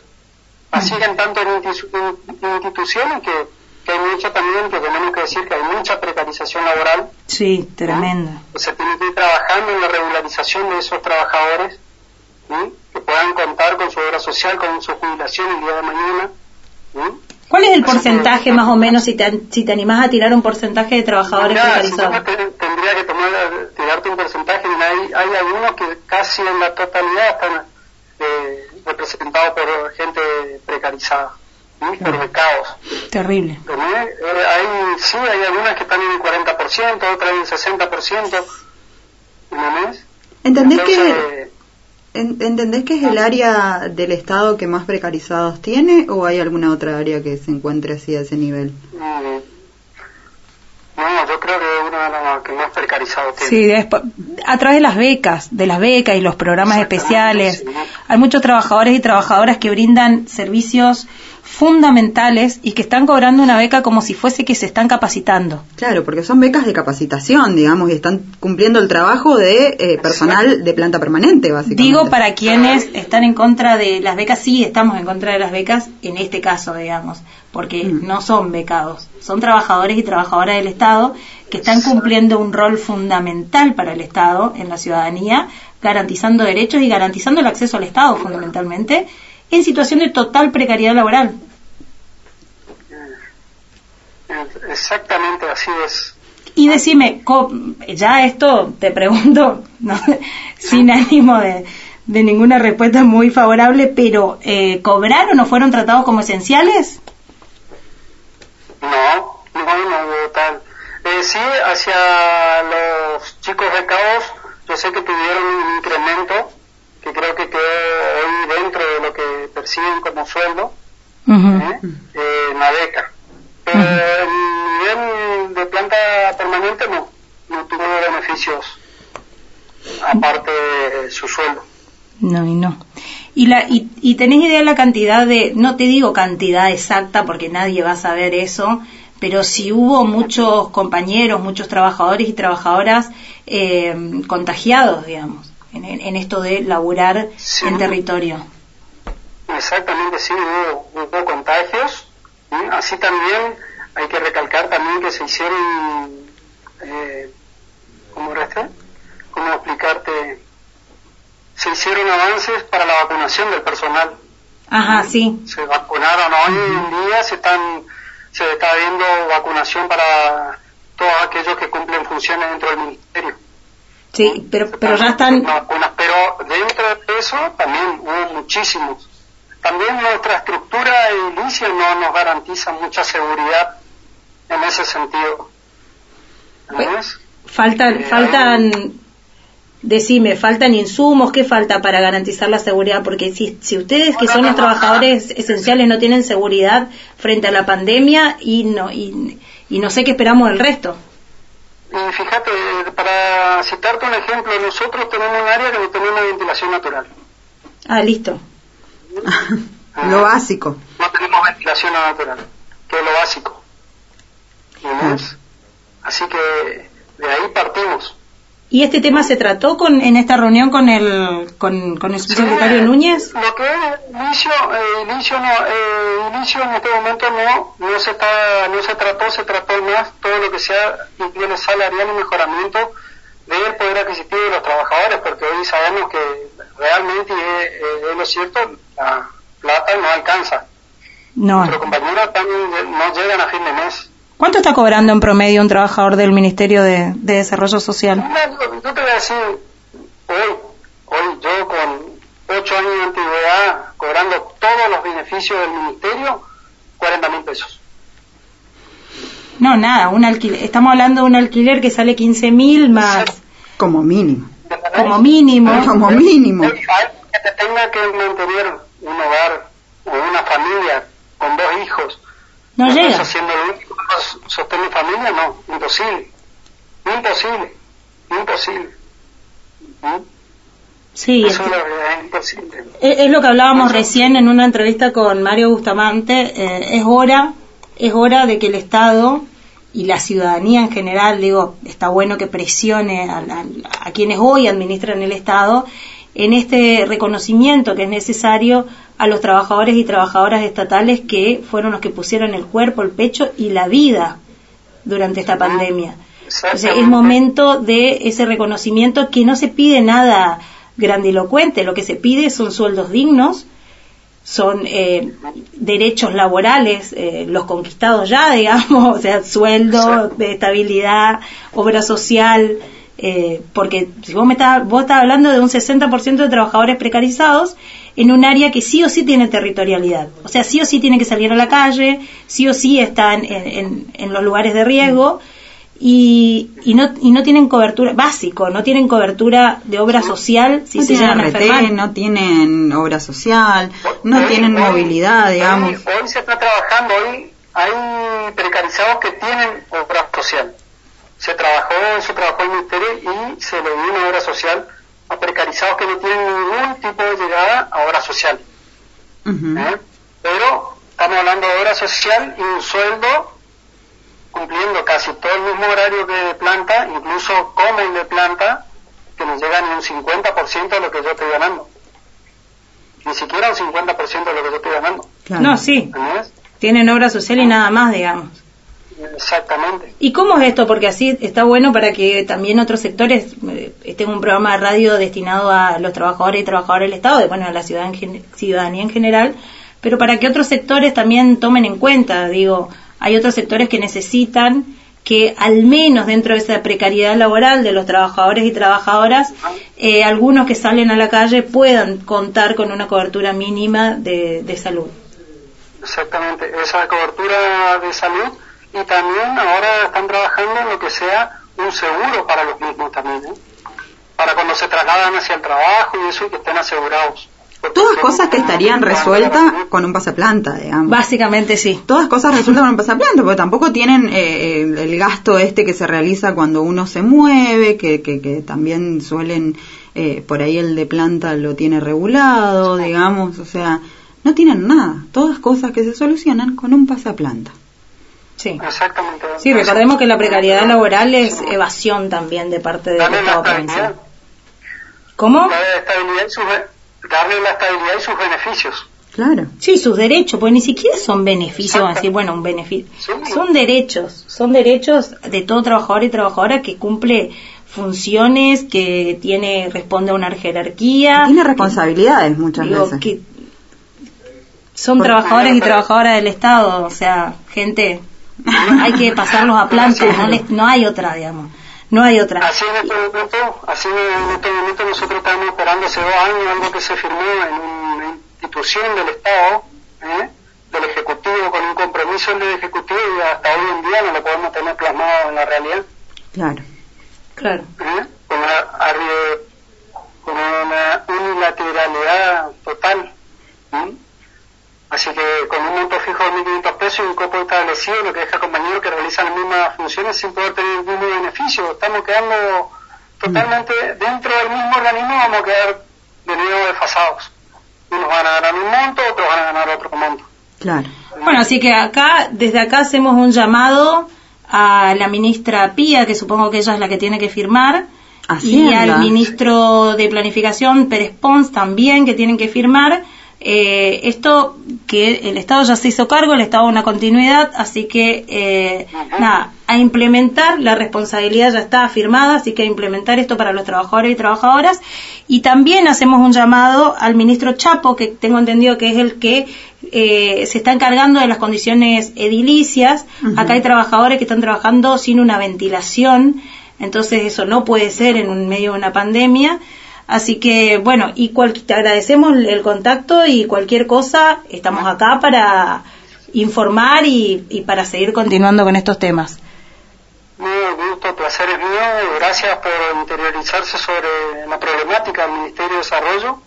Así que en tanto en instituciones que, que, hay mucho también, que tenemos que decir que hay mucha precarización laboral. Sí, tremenda. se tiene que ir trabajando en la regularización de esos trabajadores, que puedan contar con su obra social, con su jubilación el día de mañana. ¿Cuál es el porcentaje más o menos si te, si te animás a tirar un porcentaje de trabajadores precarizados? tendría que tomar, tirarte un porcentaje, hay, hay algunos que casi en la totalidad están eh, representados por gente precarizada, por becados. Terrible. Eh, hay, sí, hay algunas que están en el 40%, otras en el 60%. ¿No ¿Entendés que ¿Entendés que es el área del Estado que más precarizados tiene o hay alguna otra área que se encuentre así a ese nivel? Mm. No, yo creo que es una de las que más precarizados tiene. Sí, a través de las becas, de las becas y los programas especiales, hay muchos trabajadores y trabajadoras que brindan servicios fundamentales y que están cobrando una beca como si fuese que se están capacitando. Claro, porque son becas de capacitación, digamos, y están cumpliendo el trabajo de eh, personal de planta permanente, básicamente. Digo, para quienes están en contra de las becas, sí estamos en contra de las becas en este caso, digamos, porque mm. no son becados, son trabajadores y trabajadoras del Estado que están cumpliendo un rol fundamental para el Estado en la ciudadanía, garantizando derechos y garantizando el acceso al Estado fundamentalmente en situación de total precariedad laboral. Exactamente así es. Y decime, ya esto te pregunto, sin ánimo de, ninguna respuesta muy favorable, pero eh, ¿cobraron o fueron tratados como esenciales? No, no, no, tal. Eh, sí, hacia los chicos becados, yo sé que tuvieron un incremento que creo que quedó hoy dentro de lo que perciben como sueldo ¿eh? en la beca. Pero el nivel de planta permanente no, no tuvo beneficios aparte de su sueldo. No, y no. ¿Y, la, y, y tenés idea de la cantidad de, no te digo cantidad exacta porque nadie va a saber eso, pero si hubo muchos compañeros, muchos trabajadores y trabajadoras eh, contagiados, digamos, en, esto de laburar en territorio. Exactamente, sí, hubo, hubo contagios, así también hay que recalcar también que se hicieron, eh, ¿cómo resta? ¿Cómo explicarte? Se hicieron avances para la vacunación del personal. Ajá, sí. Se vacunaron, hoy en día se están, se está viendo vacunación para todos aquellos que cumplen funciones dentro del ministerio. Sí, pero, pero ya están... Vacunas, pero dentro de eso también hubo muchísimos. También nuestra estructura edilicia no nos garantiza mucha seguridad en ese sentido. Pues, faltan, eh, faltan, decime, faltan insumos, ¿qué falta para garantizar la seguridad? Porque si, si ustedes que son los trabajadores esenciales no tienen seguridad frente a la pandemia y no, y, y no sé qué esperamos del resto. Y fíjate, para citarte un ejemplo, nosotros tenemos un área que no tenemos ventilación natural. Ah, listo. lo básico. No tenemos ventilación natural, que es lo básico. ¿Entendés? Así que de ahí partimos. ¿Y este tema se trató con, en esta reunión con el, con, con el subsecretario Sí, Núñez? Lo que es inicio, eh, inicio, no, eh, inicio en este momento no, no se está, no se trató, se trató más todo lo que sea incluye salarial y mejoramiento del poder adquisitivo de los trabajadores, porque hoy sabemos que realmente, y es, es- es lo cierto, la plata no alcanza. No. Nuestros compañeros también no llegan a fin de mes. ¿Cuánto está cobrando en promedio un trabajador del Ministerio de, de Desarrollo Social? Yo yo te voy a decir, hoy, hoy yo con ocho años de antigüedad, cobrando todos los beneficios del ministerio, 40 mil pesos. No, nada, un alquiler. Estamos hablando de un alquiler que sale 15 mil más Como mínimo. como mínimo. Como mínimo. Hay que te tenga que mantener un hogar o una familia con dos hijos. No ¿Estás llega. haciendo sostener familia? No, imposible. Imposible. Imposible. ¿Mm? Sí, Eso es, es, lo que es imposible. es- es lo que hablábamos recién en una entrevista con Mario Bustamante. eh, es hora, es hora de que el Estado y la ciudadanía en general, digo, está bueno que presione a, a- a quienes hoy administran el Estado en este reconocimiento que es necesario a los trabajadores y trabajadoras estatales que fueron los que pusieron el cuerpo, el pecho y la vida durante esta pandemia. Entonces, es momento de ese reconocimiento que no se pide nada grandilocuente, lo que se pide son sueldos dignos, son eh, derechos laborales, eh, los conquistados ya, digamos, o sea, sueldo, de estabilidad, obra social, eh, porque si vos me estás, vos estás hablando de un 60% de trabajadores precarizados en un área que sí o sí tiene territorialidad, o sea, sí o sí tienen que salir a la calle, sí o sí están en, en- en los lugares de riesgo y, y no y no tienen cobertura básico, no tienen cobertura de obra social si no se tienen llegan a RT, enfermar. no tienen obra social, no Hoy- tienen hoy- movilidad, digamos. Hoy, hoy se está trabajando, hoy hay precarizados que tienen obra social. Se trabajó, eso trabajó el ministerio y se le dio una obra social a precarizados que no tienen ningún tipo de llegada a obra social. ¿eh? Pero estamos hablando de obra social y un sueldo cumpliendo casi todo el mismo horario que de planta, incluso como el de planta, que no llega ni un 50% de lo que yo estoy ganando. Ni siquiera un 50% de lo que yo estoy ganando. Claro. No, sí, ¿Entendés? tienen obra social y nada más, digamos. Exactamente. ¿Y cómo es esto? Porque así está bueno para que también otros sectores, eh, este es un programa de radio destinado a los trabajadores y trabajadoras del Estado, de, bueno, a la ciudadan- ciudadanía en general, pero para que otros sectores también tomen en cuenta, digo, hay otros sectores que necesitan que al menos dentro de esa precariedad laboral de los trabajadores y trabajadoras, eh, algunos que salen a la calle puedan contar con una cobertura mínima de, de salud. Exactamente. Esa cobertura de salud y también ahora están trabajando en lo que sea un seguro para los mismos también, ¿eh? Para cuando se trasladan hacia el trabajo y eso y que estén asegurados. Porque Todas cosas que estarían resueltas con un pasaplanta, digamos. Básicamente sí. Todas cosas resueltas con un pasaplanta, porque tampoco tienen eh, el, el gasto este que se realiza cuando uno se mueve, que, que, que también suelen, eh, por ahí el de planta lo tiene regulado, digamos, o sea, no tienen nada. Todas cosas que se solucionan con un pasaplanta. Sí. Exactamente. Sí, recordemos que la precariedad laboral es evasión también de parte del Darle Estado provincial. ¿Cómo? darle la estabilidad y sus, darle la estabilidad y sus beneficios. Claro. Sí, sus derechos, pues ni siquiera son beneficios, vamos a decir, bueno, un beneficio. Sí. Son derechos, son derechos de todo trabajador y trabajadora que cumple funciones, que tiene, responde a una jerarquía. Tiene responsabilidades muchas Digo, veces. que son Porque- trabajadores y trabajadoras del Estado, o sea, gente, hay que pasarlos a planta, no, les- no hay otra, digamos, no hay otra. Así en este momento, así en este momento nosotros estamos esperando hace dos años algo que se firmó en una institución del Estado, ¿eh? del Ejecutivo, con un compromiso del Ejecutivo y hasta hoy en día no lo podemos tener plasmado en la realidad. Claro. Claro. ¿eh? Con, una, arri- con una unilateralidad total. ¿eh? Así que con un monto fijo de 1.500 pesos y un copo establecido, lo que deja compañeros que realizan las mismas funciones sin poder tener el mismo beneficio. Estamos quedando totalmente dentro del mismo organismo, vamos a quedar de nuevo desfasados. Unos van a ganar un monto, otros van a ganar otro monto. Claro. Bueno, así que acá, desde acá hacemos un llamado a la ministra Pía, que supongo que ella es la que tiene que firmar, y al ministro de Planificación, Pérez Pons, también, que tienen que firmar. Eh, esto que el Estado ya se hizo cargo, el Estado una continuidad, así que eh, nada, a implementar, la responsabilidad ya está firmada, así que a implementar esto para los trabajadores y trabajadoras. Y también hacemos un llamado al ministro Chapo, que tengo entendido que es el que eh, se está encargando de las condiciones edilicias. Acá hay trabajadores que están trabajando sin una ventilación, entonces eso no puede ser en un medio de una pandemia. Así que, bueno, y cual- te agradecemos el contacto y cualquier cosa, estamos acá para informar y, para seguir continuando con estos temas. Muy gusto, placer es mío. Gracias por interiorizarse sobre la problemática del Ministerio de Desarrollo.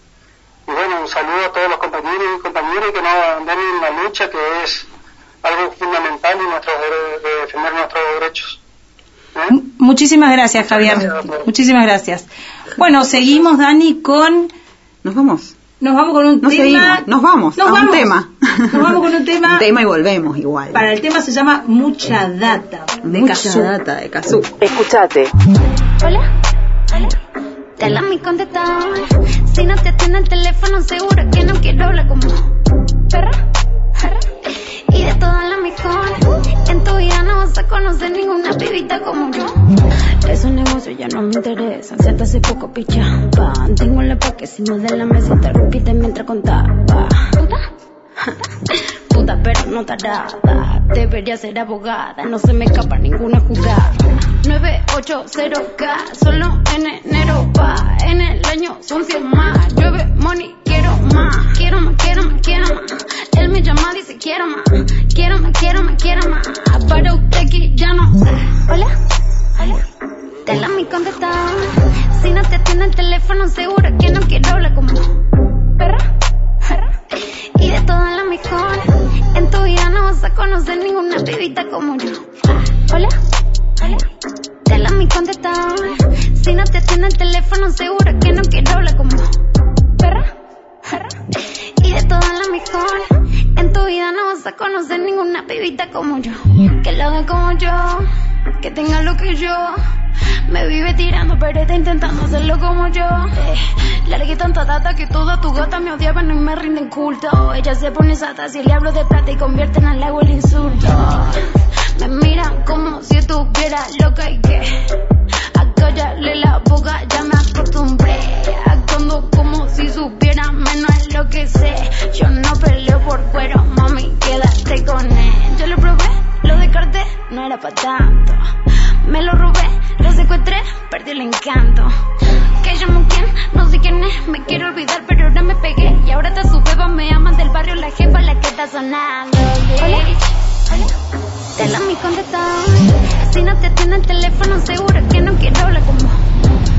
Y bueno, un saludo a todos los compañeros y compañeras que nos abandonen en la lucha, que es algo fundamental y nuestros de defender nuestros derechos. ¿Eh? Muchísimas gracias, Javier. Muchísimas gracias. Bueno, seguimos, Dani, con... Nos vamos. Nos vamos con un Nos tema... seguimos. Nos vamos. Nos a vamos. un tema. Nos vamos con un tema... un tema y volvemos igual. Para el tema se llama Mucha Data, de Mucha Cazú. data de Cazú. Escuchate. Hola, hola. Te la mi contestador. Si no te atiende el teléfono, seguro que no quiero hablar como perra. perra. Y de todas las mejor. En tu vida vas a conocer ninguna pibita como yo. Esos negocios ya no me interesan. Hasta hace poco pichaban. Tengo la pa' que si no de la mesa te rompiste mientras contaba. Puta. Puta, pero no tarada. Debería ser abogada. No se me escapa ninguna jugada. 980K, solo en enero va. En el año son 100 más. Llueve money, más. Quiero más, quiero más, quiero más. Él me llama, dice quiero más. Quiero más, quiero más, quiero más. Para usted aquí ya no. Hola, hola. Te la mi contestador. Si no te atiende el teléfono, seguro que no quiero hablar como perra. perra. Y de todas las mejor. En tu vida no vas a conocer ninguna pibita como yo. Hola, hola. Te la mi contestador. Si no te atiende el teléfono, seguro que no quiero hablar como perra. Y de todas las mejor. En tu vida no vas a conocer ninguna pibita como yo. Que lo haga como yo. Que tenga lo que yo. Me vive tirando, pero intentando hacerlo como yo. Eh, largué tanta data que toda tu gata me odiaban y me rinden culto. Ella se pone sata si le hablo de plata y convierten al agua el insulto. Me miran como si estuviera loca y que a callarle la boca ya me acostumbré. Actuando como si supiera menos es lo que sé. Yo no peleo por cuero, mami, quédate con él. Yo lo probé, lo descarté, no era para tanto. Me lo robé, lo secuestré, perdí el encanto. Que llamo quién, no sé quién es, me quiero olvidar, pero ahora me pegué. Y ahora te su beba, me aman del barrio, la jefa la que está sonando. Hola, hola. Te la mi contestador. Si no te atiende el teléfono, seguro que no quiero hablar como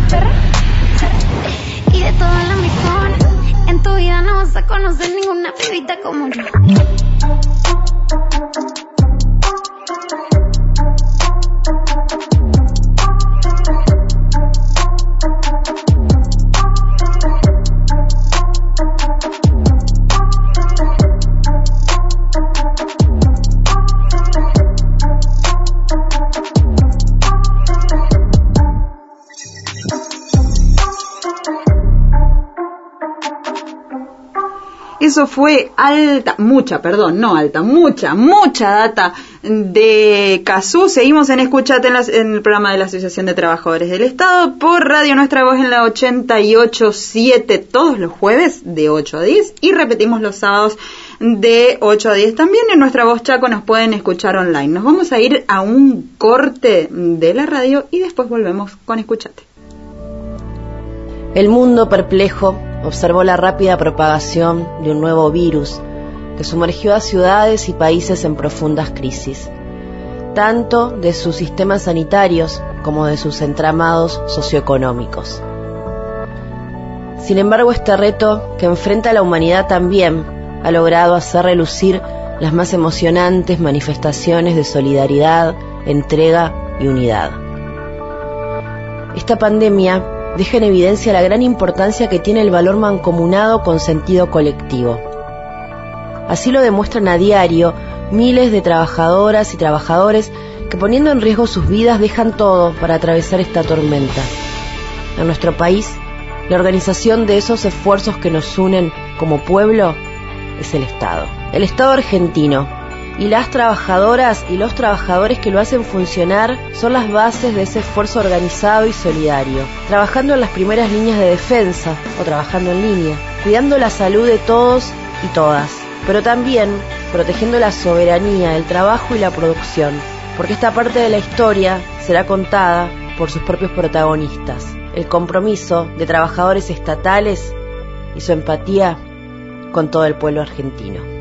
perra. Y de todas las mejor. En tu vida no vas a conocer ninguna pibita como yo. Eso fue alta, mucha, perdón, no alta, mucha, mucha data de Cazú. Seguimos en Escuchate en, en el programa de la Asociación de Trabajadores del Estado por Radio Nuestra Voz en la 88.7 todos los jueves de 8 a 10 y repetimos los sábados de 8 a 10. También en Nuestra Voz Chaco nos pueden escuchar online. Nos vamos a ir a un corte de la radio y después volvemos con Escuchate. El mundo perplejo observó la rápida propagación de un nuevo virus que sumergió a ciudades y países en profundas crisis, tanto de sus sistemas sanitarios como de sus entramados socioeconómicos. Sin embargo, este reto que enfrenta la humanidad también ha logrado hacer relucir las más emocionantes manifestaciones de solidaridad, entrega y unidad. Esta pandemia deja en evidencia la gran importancia que tiene el valor mancomunado con sentido colectivo. Así lo demuestran a diario miles de trabajadoras y trabajadores que poniendo en riesgo sus vidas dejan todo para atravesar esta tormenta. En nuestro país, la organización de esos esfuerzos que nos unen como pueblo es el Estado. El Estado argentino, y las trabajadoras y los trabajadores que lo hacen funcionar son las bases de ese esfuerzo organizado y solidario, trabajando en las primeras líneas de defensa o trabajando en línea, cuidando la salud de todos y todas, pero también protegiendo la soberanía, el trabajo y la producción, porque esta parte de la historia será contada por sus propios protagonistas, el compromiso de trabajadores estatales y su empatía con todo el pueblo argentino.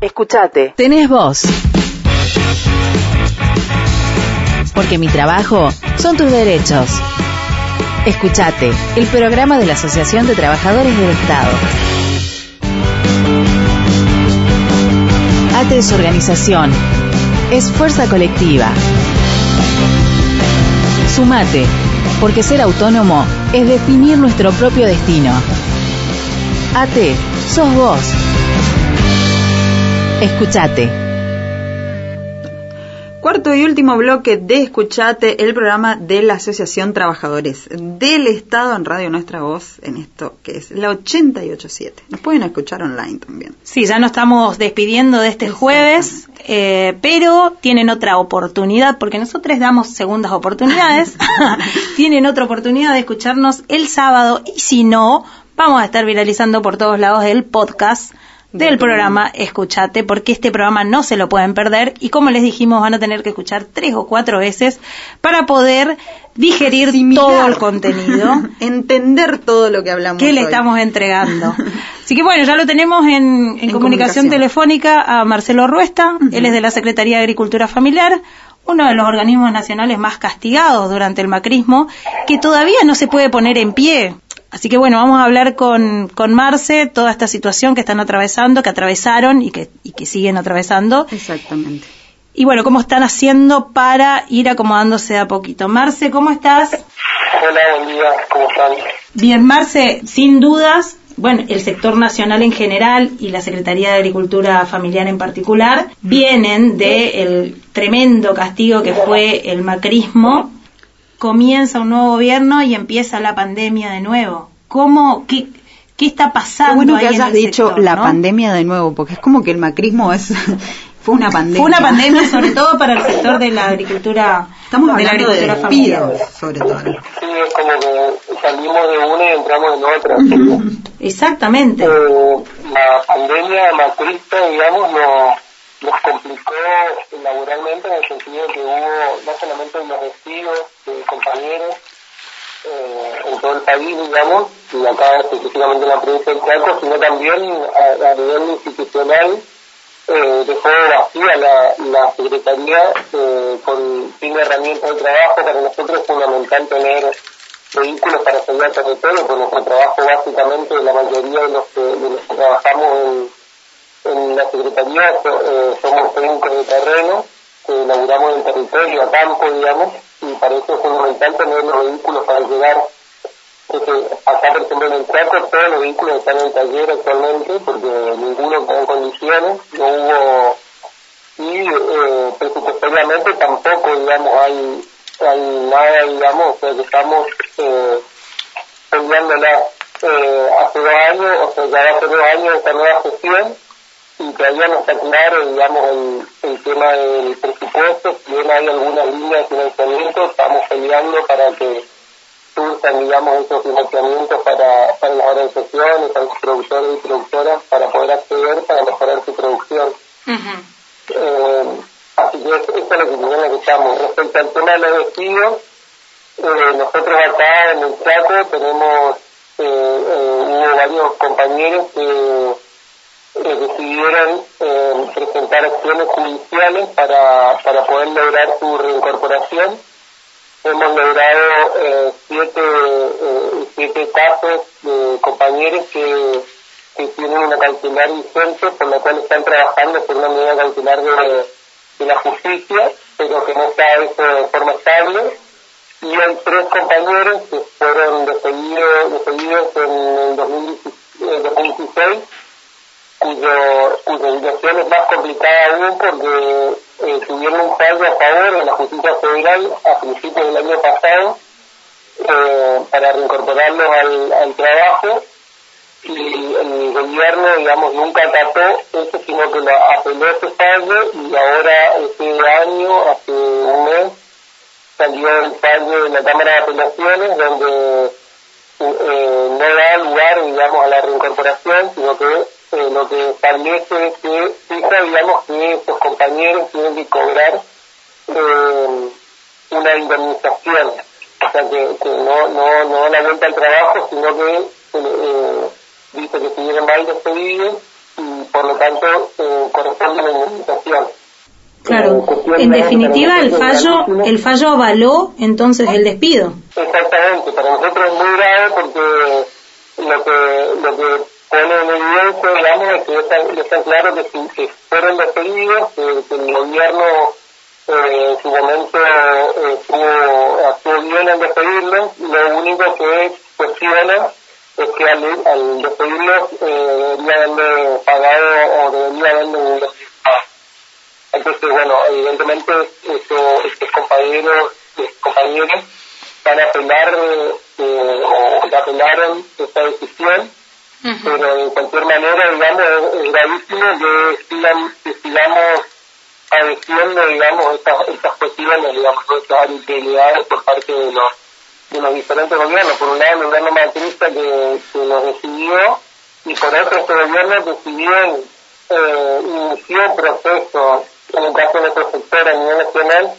Escuchate. Tenés voz. Porque mi trabajo son tus derechos. Escuchate, el programa de la Asociación de Trabajadores del Estado. ATE es organización. Es fuerza colectiva. Sumate, porque ser autónomo es definir nuestro propio destino. ATE, sos vos. Escuchate. Cuarto y último bloque de Escuchate, el programa de la Asociación Trabajadores del Estado en Radio Nuestra Voz, en esto que es la 887. Nos pueden escuchar online también. Sí, ya nos estamos despidiendo de este jueves, eh, pero tienen otra oportunidad, porque nosotros damos segundas oportunidades. tienen otra oportunidad de escucharnos el sábado y si no, vamos a estar viralizando por todos lados el podcast del programa Escuchate, porque este programa no se lo pueden perder y como les dijimos van a tener que escuchar tres o cuatro veces para poder digerir todo el contenido. Entender todo lo que hablamos. Que le estamos entregando. Así que bueno, ya lo tenemos en, en, comunicación, telefónica a Marcelo Ruesta, él es de la Secretaría de Agricultura Familiar, uno de los organismos nacionales más castigados durante el macrismo, que todavía no se puede poner en pie Así que bueno, vamos a hablar con, con Marce toda esta situación que están atravesando, que atravesaron y que, y que siguen atravesando. Exactamente. Y bueno, cómo están haciendo para ir acomodándose a poquito. Marce, ¿cómo estás? Hola, buen día, ¿cómo están? Bien, Marce, sin dudas, bueno, el sector nacional en general y la Secretaría de Agricultura Familiar en particular vienen del tremendo castigo que fue el macrismo comienza un nuevo gobierno y empieza la pandemia de nuevo. ¿Cómo, qué, qué está pasando? Qué bueno que hayas dicho la pandemia de nuevo, porque es como que el macrismo es fue una pandemia. Fue una pandemia sobre todo para el sector de la agricultura. Estamos hablando de, la agricultura de sobre todo. Sí, es como que salimos de una y entramos en otra. Exactamente. Eh, la pandemia macrista, digamos, no nos complicó laboralmente en el sentido de que hubo no solamente unos despidos de compañeros eh, en todo el país, digamos, y acá específicamente en la provincia del Chaco, sino también a, nivel institucional eh, dejó vacía la, la Secretaría eh, con fin herramientas de trabajo. Para nosotros es fundamental tener vehículos para salir al territorio, porque nuestro trabajo básicamente, la mayoría de los que, de los que trabajamos en en la Secretaría eh, somos técnicos de terreno que laburamos en territorio, a campo, digamos, y es fundamental tener los vehículos para llegar. acá, por ejemplo, en el Chaco, todos los vehículos están en el taller actualmente porque ninguno está en condiciones, no hubo. Y eh, presupuestariamente tampoco, digamos, hay, hay nada, digamos, o sea, que estamos eh, eh, hace dos años, o sea, ya hace dos años esta nueva gestión y todavía no está claro, digamos, el, el tema del presupuesto, si bien hay algunas líneas de financiamiento, estamos peleando para que surjan, digamos, esos financiamientos para, para las organizaciones, para los productores y productoras, para poder acceder, para mejorar su producción. eh, así que eso, es lo que que estamos. Respecto al tema de los despidos, eh, nosotros acá en el Chaco tenemos, eh, eh, hubo varios compañeros que eh, decidieron eh, presentar acciones judiciales para, para poder lograr su reincorporación. Hemos logrado eh, siete, eh, siete casos de compañeros que que tienen una cautelar vigente por la cual están trabajando por una medida cautelar de, de la justicia, pero que no está hecho de forma estable. Y hay tres compañeros que fueron despedidos en el 2016 cuyo, cuya situación es más complicada aún porque eh, tuvieron un fallo a favor de la justicia federal a principios del año pasado eh, para reincorporarlos al, trabajo y el gobierno, digamos, nunca trató eso, sino que lo apeló ese fallo y ahora este año, hace un mes, salió el fallo de la Cámara de Apelaciones donde eh, no da lugar, digamos, a la reincorporación, sino que eh, lo que establece es que fija, digamos, que estos compañeros tienen que cobrar eh, una indemnización, o sea, que, que no, no, no la vuelta al trabajo, sino que eh, dice que estuvieron mal despedidos y por lo tanto eh, corresponde la indemnización. Claro, en definitiva el fallo el fallo avaló entonces el despido. Exactamente, para nosotros es muy grave porque lo que lo que pone en evidencia, digamos, es que está, está claro que, si, fueron despedidos, que, que el gobierno eh, en su momento eh, bien en despedirlos, lo único que cuestiona es que al, al despedirlos eh, debería haberle pagado o debería haberle indemnizado. Entonces, bueno, evidentemente estos, estos compañeros, compañeros van a apelar eh, o apelaron esta decisión, pero de cualquier manera, digamos, es, gravísimo que, sigan, que sigamos padeciendo, digamos, estas, estas cuestiones, digamos, estas arbitrariedades por parte de los, de los diferentes gobiernos. Por un lado, el gobierno matrista que, que decidió, y por otro, este gobierno bien eh, inició un proceso, en el caso de nuestro sector a nivel nacional,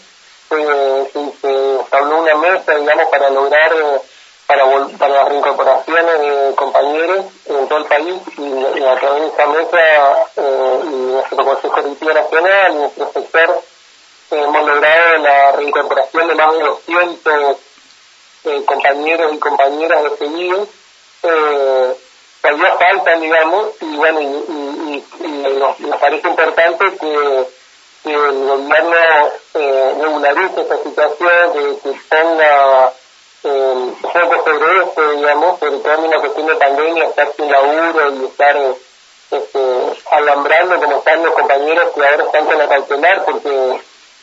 eh, se, se establó una mesa, digamos, para lograr, eh, para, para las reincorporaciones de compañeros en todo el país, y, y a través de esa mesa, eh, y nuestro Consejo Directivo Nacional, y nuestro sector, eh, hemos logrado la reincorporación de más de 200 eh, compañeros y compañeras despedidos. Eh, todavía faltan, digamos, y bueno, y, y, y, nos, nos parece importante que, que el gobierno eh, regularice esta situación, que, que ponga eh, foco sobre esto, digamos, sobre todo una cuestión de pandemia, estar sin laburo y estar este, alambrando como están los compañeros que ahora están con la cautelar, porque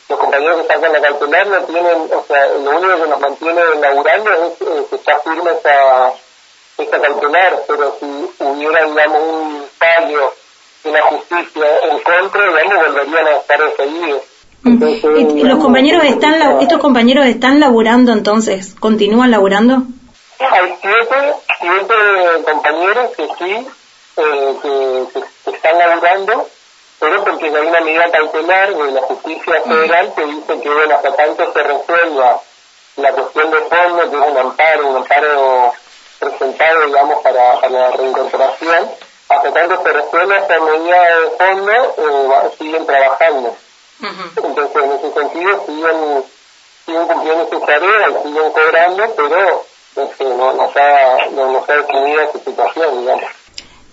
los compañeros que están con la cautelar no tienen, o sea, lo único que nos mantiene laburando es que está firme esa, esa cautelar, pero si hubiera, digamos, un fallo de la justicia en contra, digamos, volverían a estar despedidos. Entonces, ¿Y- y ¿Los compañeros están la- estos compañeros están laburando entonces? ¿Continúan laburando? Hay siete, siete compañeros que sí, eh, que, que- que están laburando, pero porque hay una medida cautelar de la justicia federal que dice que bueno, hasta tanto se resuelva la cuestión de fondo, que es un amparo, un amparo presentado, digamos, para, para la reincorporación, hasta tanto se resuelva esta medida de fondo, eh, siguen trabajando. Entonces, en ese sentido, siguen, siguen cumpliendo sus tareas, siguen cobrando, pero este, no, no, está, no, no está definida su situación, digamos.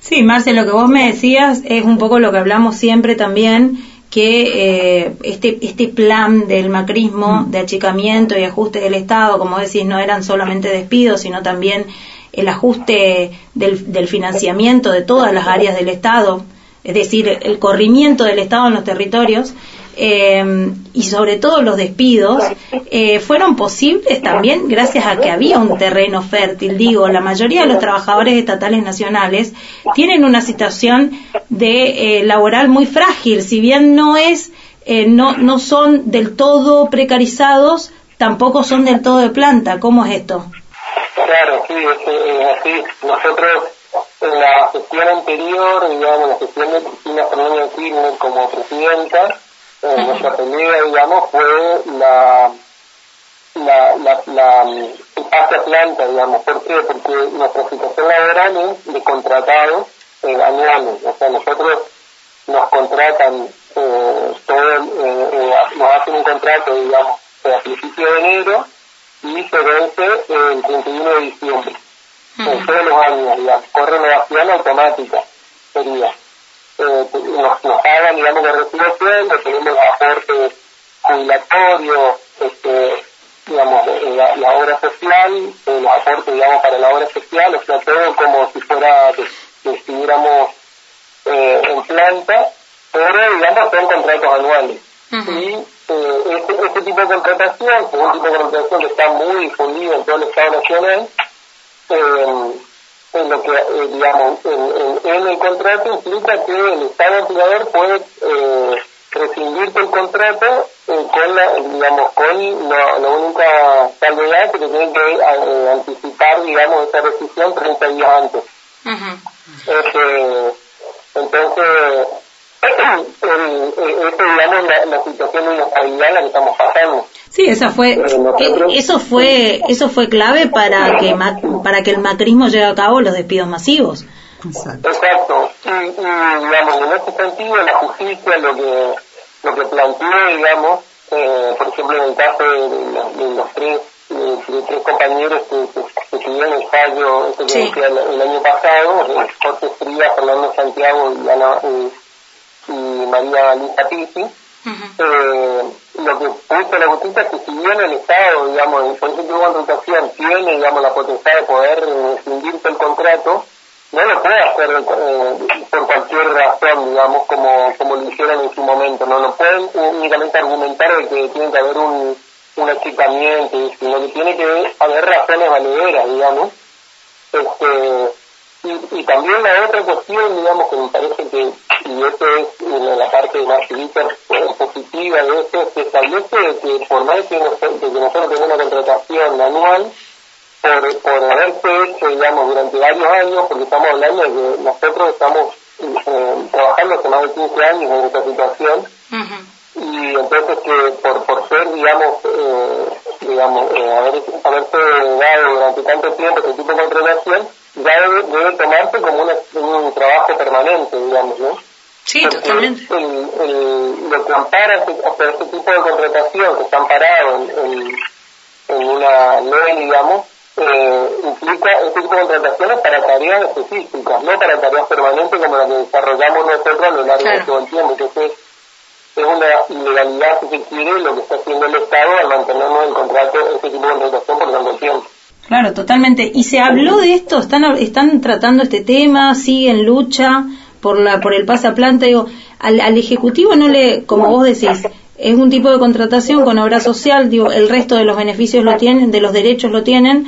Sí, Marce, lo que vos me decías es un poco lo que hablamos siempre también, que eh, este, este plan del macrismo de achicamiento y ajuste del Estado, como decís, no eran solamente despidos, sino también el ajuste del, del financiamiento de todas las áreas del Estado, es decir, el corrimiento del Estado en los territorios, eh, y sobre todo los despidos, eh, fueron posibles también gracias a que había un terreno fértil. Digo, la mayoría de los trabajadores estatales nacionales tienen una situación de eh, laboral muy frágil, si bien no es, eh, no, no son del todo precarizados, tampoco son del todo de planta. ¿Cómo es esto? Claro, sí, así. Nosotros en la gestión anterior, digamos, la gestión de Cristina Fernández de Kirchner como presidenta, eh, nuestra pelea, digamos, fue la, la, la, la, planta, digamos. ¿Por qué? Porque nuestra situación laboral es de contratados eh, anuales. O sea, nosotros nos contratan eh, todo, eh, eh, nos hacen un contrato, digamos, a principios de enero y se vence el 31 de diciembre. En todos los años, digamos, renovación automática. sería. Eh, nos, nos hagan, digamos, de retiración, tenemos aportes jubilatorios, este, digamos, la, la obra social, los aportes, digamos, para la obra social, o sea, todo como si fuera que, que estuviéramos eh, en planta, pero, digamos, son contratos anuales. Y eh, este, este, tipo de contratación, que es un tipo de contratación que está muy difundido en todo el Estado Nacional, eh, en lo que, eh, digamos, en, en, el contrato implica que el Estado empleador puede eh, rescindirte el contrato eh, con la, digamos, con la, la única salvedad que te tienen que eh, anticipar, digamos, esa rescisión 30 días antes. este, entonces, el, esto, digamos, la, la situación de inestabilidad en la que estamos pasando. Sí, esa fue, eh, eso fue, eso fue clave para que para que el macrismo lleve a cabo los despidos masivos. Exacto. Exacto. Y, y, digamos, en este sentido, la justicia lo que lo que planteó, digamos, eh, por ejemplo, en el caso de, de, de los tres de, tres compañeros que, que, que el fallo este que sí. el, el, año pasado, Jorge Frías, Fernando Santiago y, Ana, y, y María Lisa Pizzi, Uh -huh. eh, lo que puso la justicia que si bien el Estado, digamos, por ejemplo, de contratación tiene, digamos, la potestad de poder rescindirse el contrato, no lo puede hacer eh, por cualquier razón, digamos, como, como lo hicieron en su momento. No lo pueden únicamente argumentar de que tiene que haber un, un achicamiento, sino que tiene que haber razones valederas, digamos. Este, y, y también la otra cuestión, digamos, que me parece que, y esto es en la parte más positiva de esto, es que establece que por más que nosotros, que nosotros tenemos una contratación anual, por, por haberse hecho, digamos, durante varios años, porque estamos hablando de que nosotros estamos eh, trabajando hace más de 15 años en esta situación, uh -huh. y entonces que por, por ser, digamos, eh, digamos, eh, haber, haberse dado durante tanto tiempo este tipo de contratación, ya debe, debe tomarse como una, un trabajo permanente, digamos, ¿no? Sí, Porque totalmente. El, el, lo que ampara este, este tipo de contratación que está amparado en, en, en una ley, digamos, eh, implica este tipo de contrataciones para tareas específicas, no para tareas permanentes como las que desarrollamos nosotros a lo largo claro. de todo el tiempo. Entonces, es una ilegalidad, si se quiere, lo que está haciendo el Estado al mantenernos el contrato, este tipo de contratación por tanto tiempo. Claro, totalmente. Y se habló de esto, están, están tratando este tema, siguen lucha por la por el pasaplanta. Digo, al, al Ejecutivo no le, como vos decís, es un tipo de contratación con obra social, digo, el resto de los beneficios lo tienen, de los derechos lo tienen,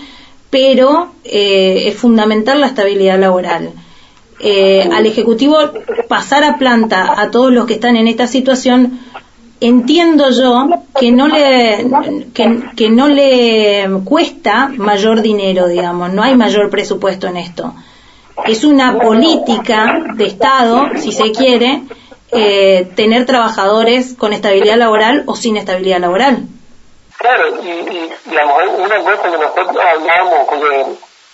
pero eh, es fundamental la estabilidad laboral. Eh, al Ejecutivo pasar a planta a todos los que están en esta situación, entiendo yo que no le que, no le cuesta mayor dinero, digamos, no hay mayor presupuesto en esto. Es una política de Estado, si se quiere, eh, tener trabajadores con estabilidad laboral o sin estabilidad laboral. Claro, y, y digamos, una cosa que nosotros hablamos,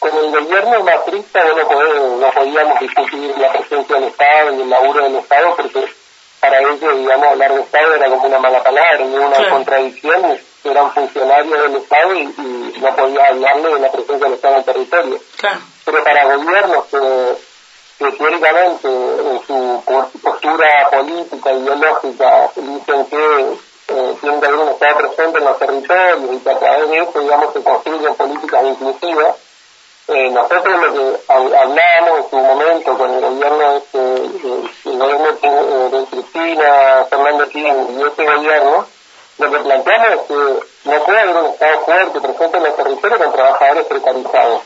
con el gobierno matrista no, podemos, no podíamos discutir la presencia del Estado y el laburo del Estado, porque para ellos, digamos, hablar de Estado era como una mala palabra, y una claro. contradicción, eran funcionarios del Estado y, y, no podía hablarle de la presencia del Estado en el territorio. Claro. Pero para gobiernos que que teóricamente en su postura política, ideológica, dicen que eh, tiene que haber un Estado presente en los territorios y que a través de eso, digamos, se construyen políticas inclusivas. Eh, nosotros lo que hablábamos en su momento con el gobierno este, el gobierno de Cristina, Fernando Kirchner y este gobierno, lo que planteamos es que no puede haber un Estado fuerte presente en los territorios con trabajadores precarizados.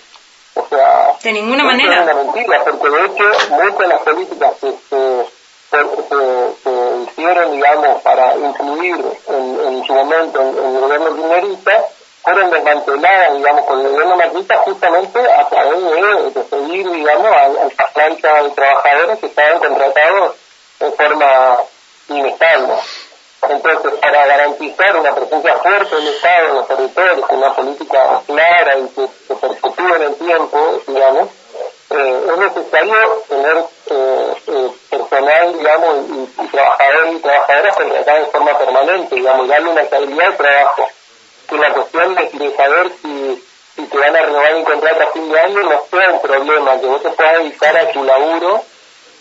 O sea, de ninguna manera. Es una mentira, porque de hecho muchas de las políticas que se, se, se, se hicieron, digamos, para incluir en, en su momento en, en el gobierno kirchnerista fueron desmanteladas, digamos, con el gobierno macrista justamente a través de, seguir, digamos, a, a de trabajadores que estaban contratados en forma inestable. Entonces, para garantizar una presencia fuerte del Estado en los territorios, una política clara y que se perpetúe en el tiempo, digamos, eh, es necesario tener eh, eh, personal, digamos, y, y, trabajadores y trabajadoras contratadas de forma permanente, digamos, darle una estabilidad de trabajo. Que la cuestión de, de saber si, si te van a renovar un contrato a fin de año no sea un problema, que vos te puedas dedicar a tu laburo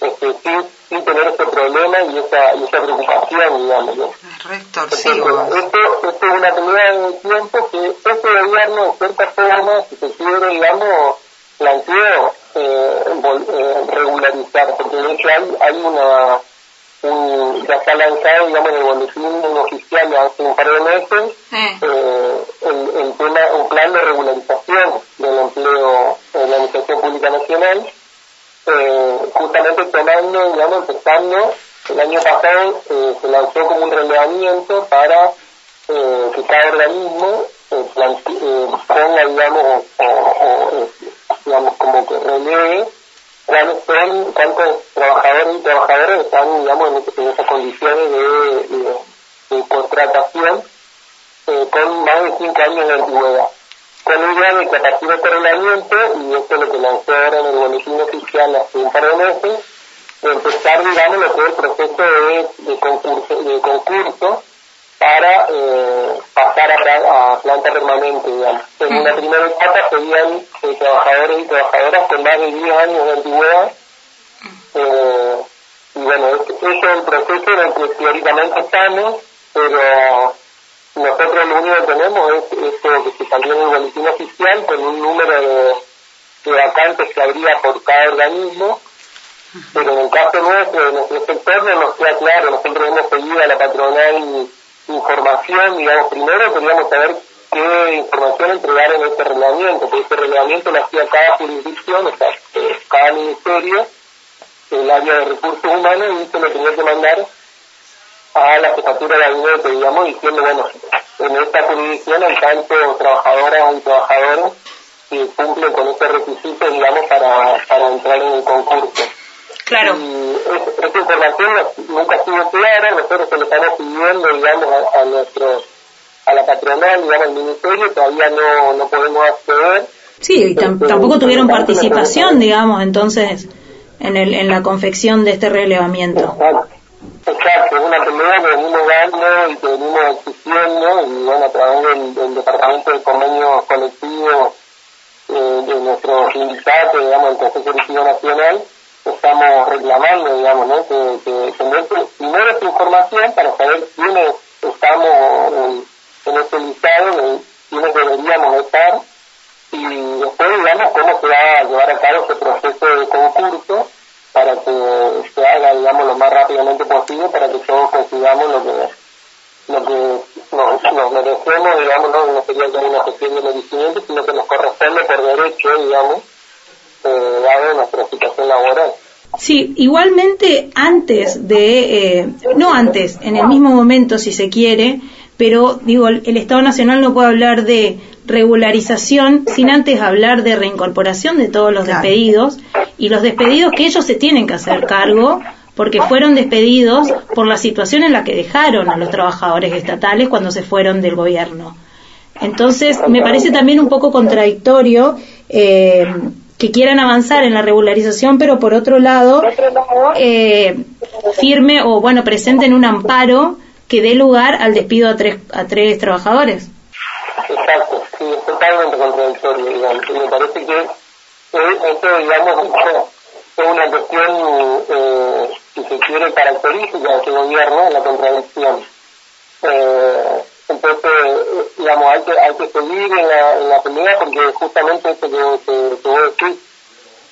este, sin, sin tener ese problema y esa, y esa preocupación, digamos. ¿no? Entonces, esto, esto es una pelea de tiempo que este gobierno, de cierta forma, si se quiere, digamos, planteó eh, eh, regularizar, porque de hecho hay, hay una, un, ya está lanzado, digamos, en el boletín oficial hace un par de meses, eh, el, el tema, un plan de regularización del empleo en la Administración Pública Nacional, eh, justamente tomando, digamos, empezando, el año pasado eh, se lanzó como un relevamiento para eh, que cada organismo eh, eh, ponga, digamos, o, o, eh, digamos, como que son, cuántos trabajadores y trabajadoras están, digamos, en, esas condiciones de, contratación eh, con más de cinco años de antigüedad. Con idea de que de este y esto es lo que lanzó ahora en el boletín oficial hace un par de meses, empezar, digamos, lo que es el proceso de concurso, de concurso para eh, pasar a, a planta permanente, digamos. En una primera etapa serían eh, trabajadores y trabajadoras con más de 10 años de antigüedad. Eh, y bueno, es- ese es el proceso en el que teóricamente estamos, pero nosotros lo único que tenemos es esto que se salió en el boletín oficial con un número de, de vacantes que habría por cada organismo, pero en el caso nuestro, de nuestro sector, no nos queda claro. Nosotros hemos pedido a la patronal información, digamos, primero queríamos saber qué información entregar en este reglamento, porque este reglamento lo hacía cada jurisdicción, o sea, eh, cada ministerio, el área de recursos humanos, y se lo tenía que mandar a la jefatura de gabinete, digamos, diciendo, bueno, en esta jurisdicción hay tantos trabajadoras y trabajadores que cumplen con este requisito, digamos, para, para entrar en el concurso. Claro. Y es- esta información nunca estuvo clara, nosotros se lo estamos pidiendo, digamos, a, a nuestro, a la patronal, digamos, al ministerio, todavía no, no podemos acceder. Sí, y tam- tampoco tuvieron participación, digamos, entonces, en, el, en la confección de este relevamiento. Exacto, Exacto, es una pelea que venimos dando y que venimos exigiendo y bueno, a través del, del Departamento de Convenios Colectivos eh, de nuestro sindicato, digamos, el Consejo Directivo Nacional, estamos reclamando, digamos, ¿no? que, que, primero esta información para saber quiénes estamos en, este listado, quiénes deberíamos estar y después, digamos, cómo se va a llevar a cabo ese proceso de concurso para que se haga, digamos, lo más rápidamente posible para que todos consigamos lo que lo que nos, nos merecemos, digamos, no, no sería haya una cuestión de merecimiento, sino que nos corresponde por derecho, digamos, eh, dado nuestra situación laboral. Sí, igualmente antes de, eh, no antes, en el mismo momento si se quiere, pero digo, el, el Estado Nacional no puede hablar de regularización sin antes hablar de reincorporación de todos los despedidos y los despedidos que ellos se tienen que hacer cargo porque fueron despedidos por la situación en la que dejaron a los trabajadores estatales cuando se fueron del gobierno. Entonces, me parece también un poco contradictorio eh, que quieran avanzar en la regularización, pero por otro lado, eh, firme o, bueno, presenten un amparo que dé lugar al despido a tres, a tres trabajadores. Exacto, sí, es totalmente contradictorio, digamos. Y me parece que esto, digamos, es una cuestión, eh, si se quiere, característica de este gobierno, la contradicción. Eh, entonces, digamos, hay que, hay que seguir en la, en la pelea porque justamente esto que, que, que vos decís,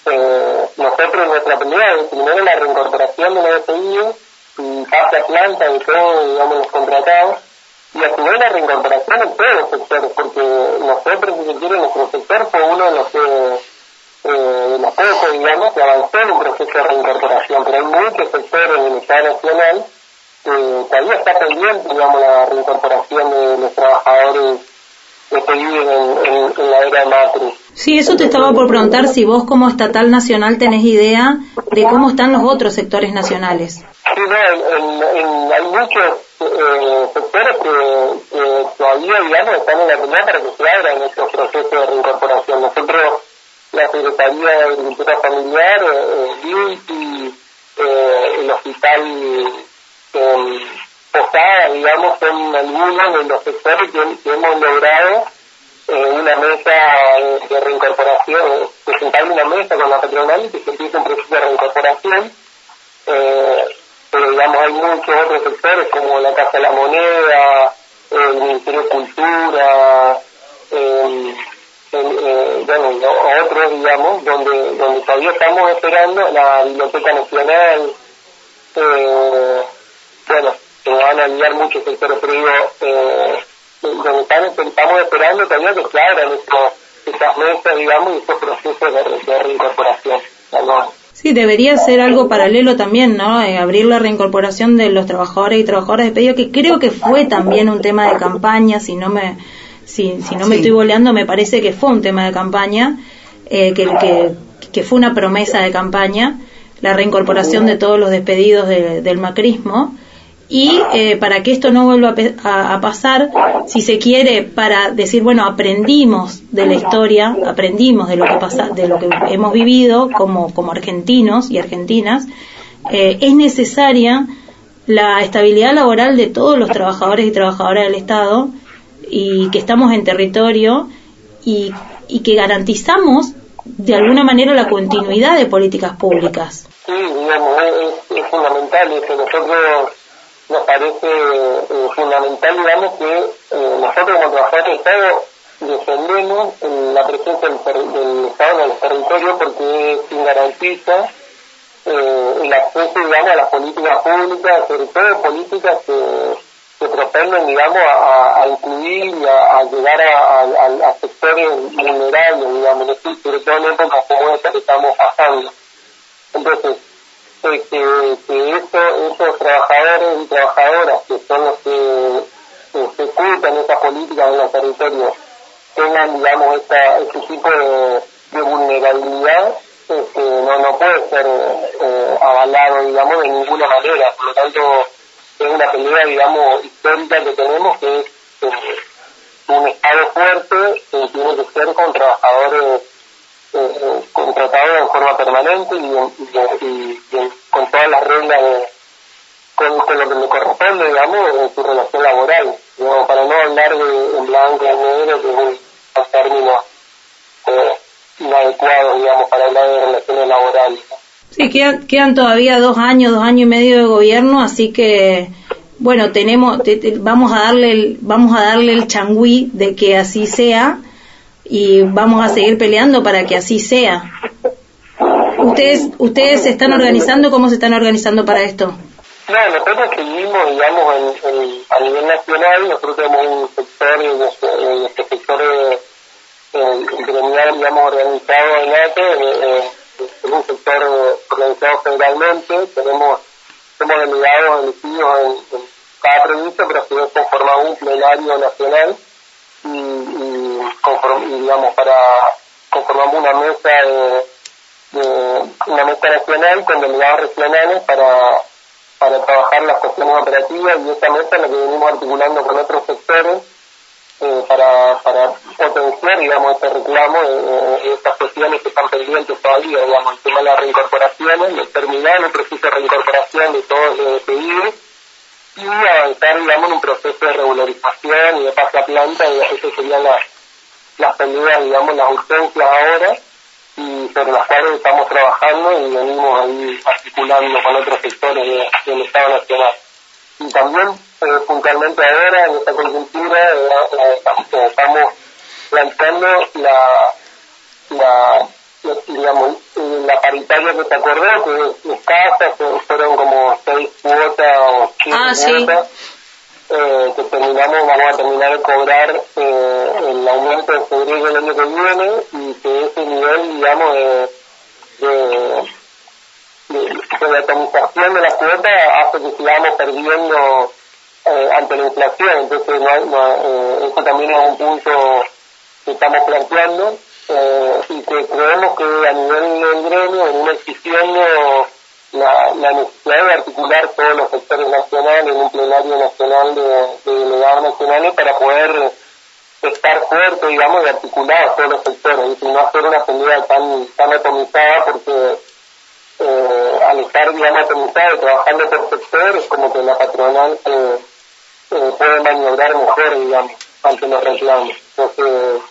eh, nosotros nuestra pelea es primero la reincorporación de los despedidos y pase a planta de todos, digamos, los contratados. Y a su la reincorporación en todos los sectores, porque nosotros, si se quiere, nuestro sector fue uno de los que, eh, los pocos, digamos, que avanzó en un proceso de reincorporación, pero hay muchos sectores en el Estado Nacional que todavía está pendiente, digamos, la reincorporación de los trabajadores despedidos en, en, en la era Macri. Sí, eso te estaba por preguntar si vos como estatal nacional tenés idea de cómo están los otros sectores nacionales. Sí, no, en, hay muchos eh, sectores que, que todavía, digamos, están en la pelea para que se abran estos procesos de reincorporación. Nosotros, la Secretaría de Agricultura Familiar, eh, BIUTI, eh, el Hospital eh, Posada, digamos, son algunos de los sectores que, hemos logrado eh, una mesa de, reincorporación, presentar una mesa con la patronal y que se empiece un proceso de reincorporación. Eh, pero digamos hay muchos otros sectores como la Casa de la Moneda, el Ministerio de Cultura, eh, eh, bueno, otros, digamos, donde, donde todavía estamos esperando la Biblioteca Nacional, eh, bueno, se van a enviar muchos sectores, pero digo, eh, donde estamos esperando todavía que se abran estas mesas, digamos, y estos procesos de, reincorporación. Sí, debería ser algo paralelo también, ¿no? Eh, abrir la reincorporación de los trabajadores y trabajadoras de pedido, que creo que fue también un tema de campaña, si no me, si, si no me estoy boleando, me parece que fue un tema de campaña, eh, que, que, que, fue una promesa de campaña, la reincorporación de todos los despedidos del macrismo. Y eh, para que esto no vuelva a, pasar, si se quiere, para decir, bueno, aprendimos de la historia, aprendimos de lo que pasa, de lo que hemos vivido como, como argentinos y argentinas, eh, es necesaria la estabilidad laboral de todos los trabajadores y trabajadoras del Estado y que estamos en territorio y, y que garantizamos de alguna manera la continuidad de políticas públicas. Sí, digamos, es, fundamental eso. Nosotros nos parece eh, fundamental, digamos, que eh, nosotros como trabajadores del Estado defendemos la presencia del, Estado en el territorio porque garantiza eh, el acceso, digamos, a las políticas públicas, sobre todo políticas que que propenden, digamos, a, incluir y a, llegar a, sectores vulnerables, digamos, sobre todo en épocas como esta que estamos pasando. Entonces, eh, que, que esos trabajadores y trabajadoras, que son los que ejecutan esas políticas en los territorios, tengan, digamos, esta, este tipo de, vulnerabilidad, este, no, no puede ser eh, avalado, digamos, de ninguna manera. Por lo tanto, es una pelea, digamos, histórica que tenemos, que eh, un Estado fuerte que tiene que ser con trabajadores eh, eh, contratados en forma permanente y, con todas las reglas de, con, lo que le corresponde, digamos, en su relación laboral, digamos, para no hablar de en blanco y negro, que es un, término inadecuado, digamos, para hablar de relaciones laborales. Sí, quedan, quedan todavía dos años, dos años y medio de gobierno, así que bueno, tenemos, vamos a darle el, vamos a darle el changüí de que así sea y vamos a seguir peleando para que así sea. ¿Ustedes, ustedes se están organizando? ¿Cómo se están organizando para esto? No, nosotros seguimos, digamos, en, a nivel nacional, nosotros tenemos un sector, este, este sector eh, gremial, digamos, organizado en ATE, eh, es un sector organizado federalmente, tenemos, somos delegados elegidos en, en cada provincia, pero a su vez conformamos un plenario nacional y, y, digamos, para conformamos una mesa de, una mesa nacional con delegados regionales para, para trabajar las cuestiones operativas y esta mesa es la que venimos articulando con otros sectores eh, para, para potenciar, digamos, este reclamo, eh, estas cuestiones que están pendientes todavía, digamos, el tema de las reincorporaciones, de terminar el proceso de reincorporación de todos los pedidos y avanzar, digamos, en un proceso de regularización y de pase a planta, y eso serían las, las peleas, digamos, las urgencias ahora, y sobre las cuales estamos trabajando y venimos ahí articulando con otros sectores del Estado Nacional. Y también eh, puntualmente ahora en esta coyuntura eh, eh, estamos planteando la, la, digamos, la paritaria que te acordás, que escasa, fueron como seis cuotas o siete ah, cuotas, que terminamos, vamos a terminar de cobrar el aumento de febrero del año que viene y que ese nivel, digamos, de, de de, atomización de la cuota hace que sigamos perdiendo eh, ante la inflación. Entonces, no, no, eh, eso también es un punto que estamos planteando eh, y que creemos que a nivel del gremio venimos exigiendo la, necesidad de articular todos los sectores nacionales en un plenario nacional de, de delegados nacionales para poder estar fuerte, digamos, y articular todos los sectores y no hacer una pelea tan, tan atomizada porque eh, al estar, digamos, atomizada y trabajando por sectores, como que la patronal eh, eh, puede maniobrar mejor, digamos, ante los reclamos. Entonces,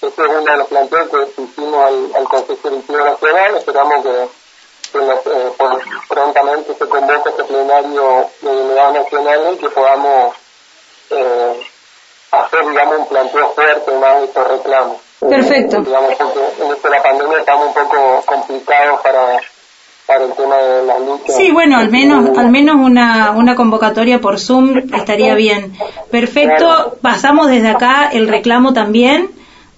ese es uno de los planteos que hicimos al, al Consejo Directivo Nacional. Esperamos que, que eh, prontamente se convoque este plenario de delegados nacionales y que podamos eh, hacer, digamos, un planteo fuerte más de estos reclamos. Perfecto. digamos, en esto de la pandemia estamos un poco complicados para para el tema de la lucha. Sí, bueno, al menos al menos una, una convocatoria por Zoom estaría bien. Perfecto, pasamos desde acá el reclamo también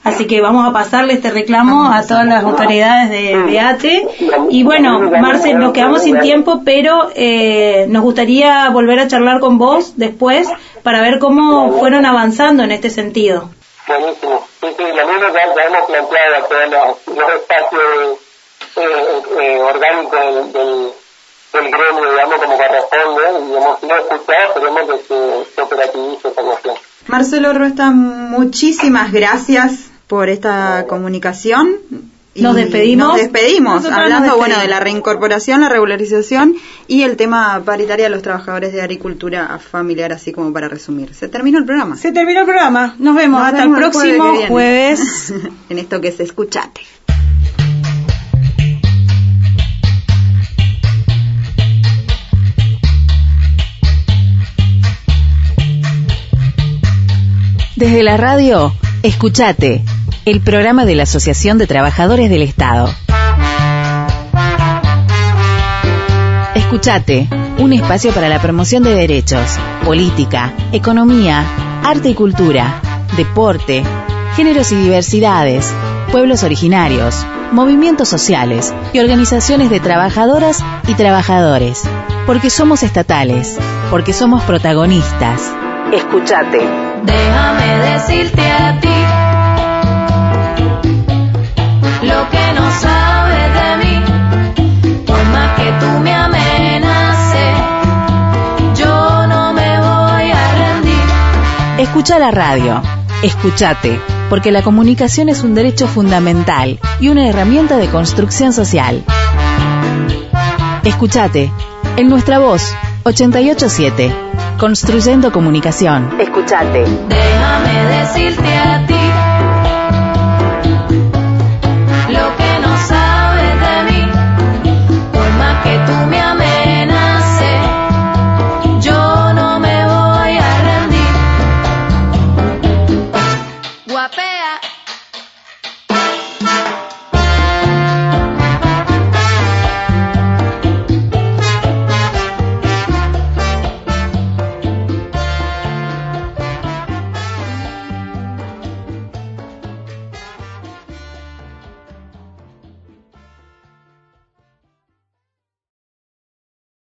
Así que vamos a pasarle este reclamo a todas las autoridades de, ATE. Y bueno, Marce, nos quedamos sin tiempo, pero eh, nos gustaría volver a charlar con vos después para ver cómo fueron avanzando en este sentido. Buenísimo. Sí, sí, lo mismo ya, ya hemos planteado a todos los, espacios eh, eh, orgánicos del, del, del, gremio, digamos, como corresponde, y hemos sido escuchados, esperemos que se, se operativice esta cuestión. Marcelo Ruesta, muchísimas gracias por esta comunicación. nos despedimos. Nos despedimos, hablando bueno de la reincorporación, la regularización y el tema paritaria de los trabajadores de agricultura familiar, así como para resumir. Se terminó el programa. Se terminó el programa. Nos vemos hasta el próximo jueves, en esto que es Escuchate. Desde la radio, escuchate el programa de la Asociación de Trabajadores del Estado. Escuchate, un espacio para la promoción de derechos, política, economía, arte y cultura, deporte, géneros y diversidades, pueblos originarios, movimientos sociales y organizaciones de trabajadoras y trabajadores. Porque somos estatales, porque somos protagonistas. Escuchate. Déjame decirte a ti lo que no sabes de mí, por más que tú me amenaces, yo no me voy a rendir. Escucha la radio, escúchate, porque la comunicación es un derecho fundamental y una herramienta de construcción social. Escúchate, en nuestra voz, 887, construyendo comunicación. Escúchate. Déjame decirte a ti que tú me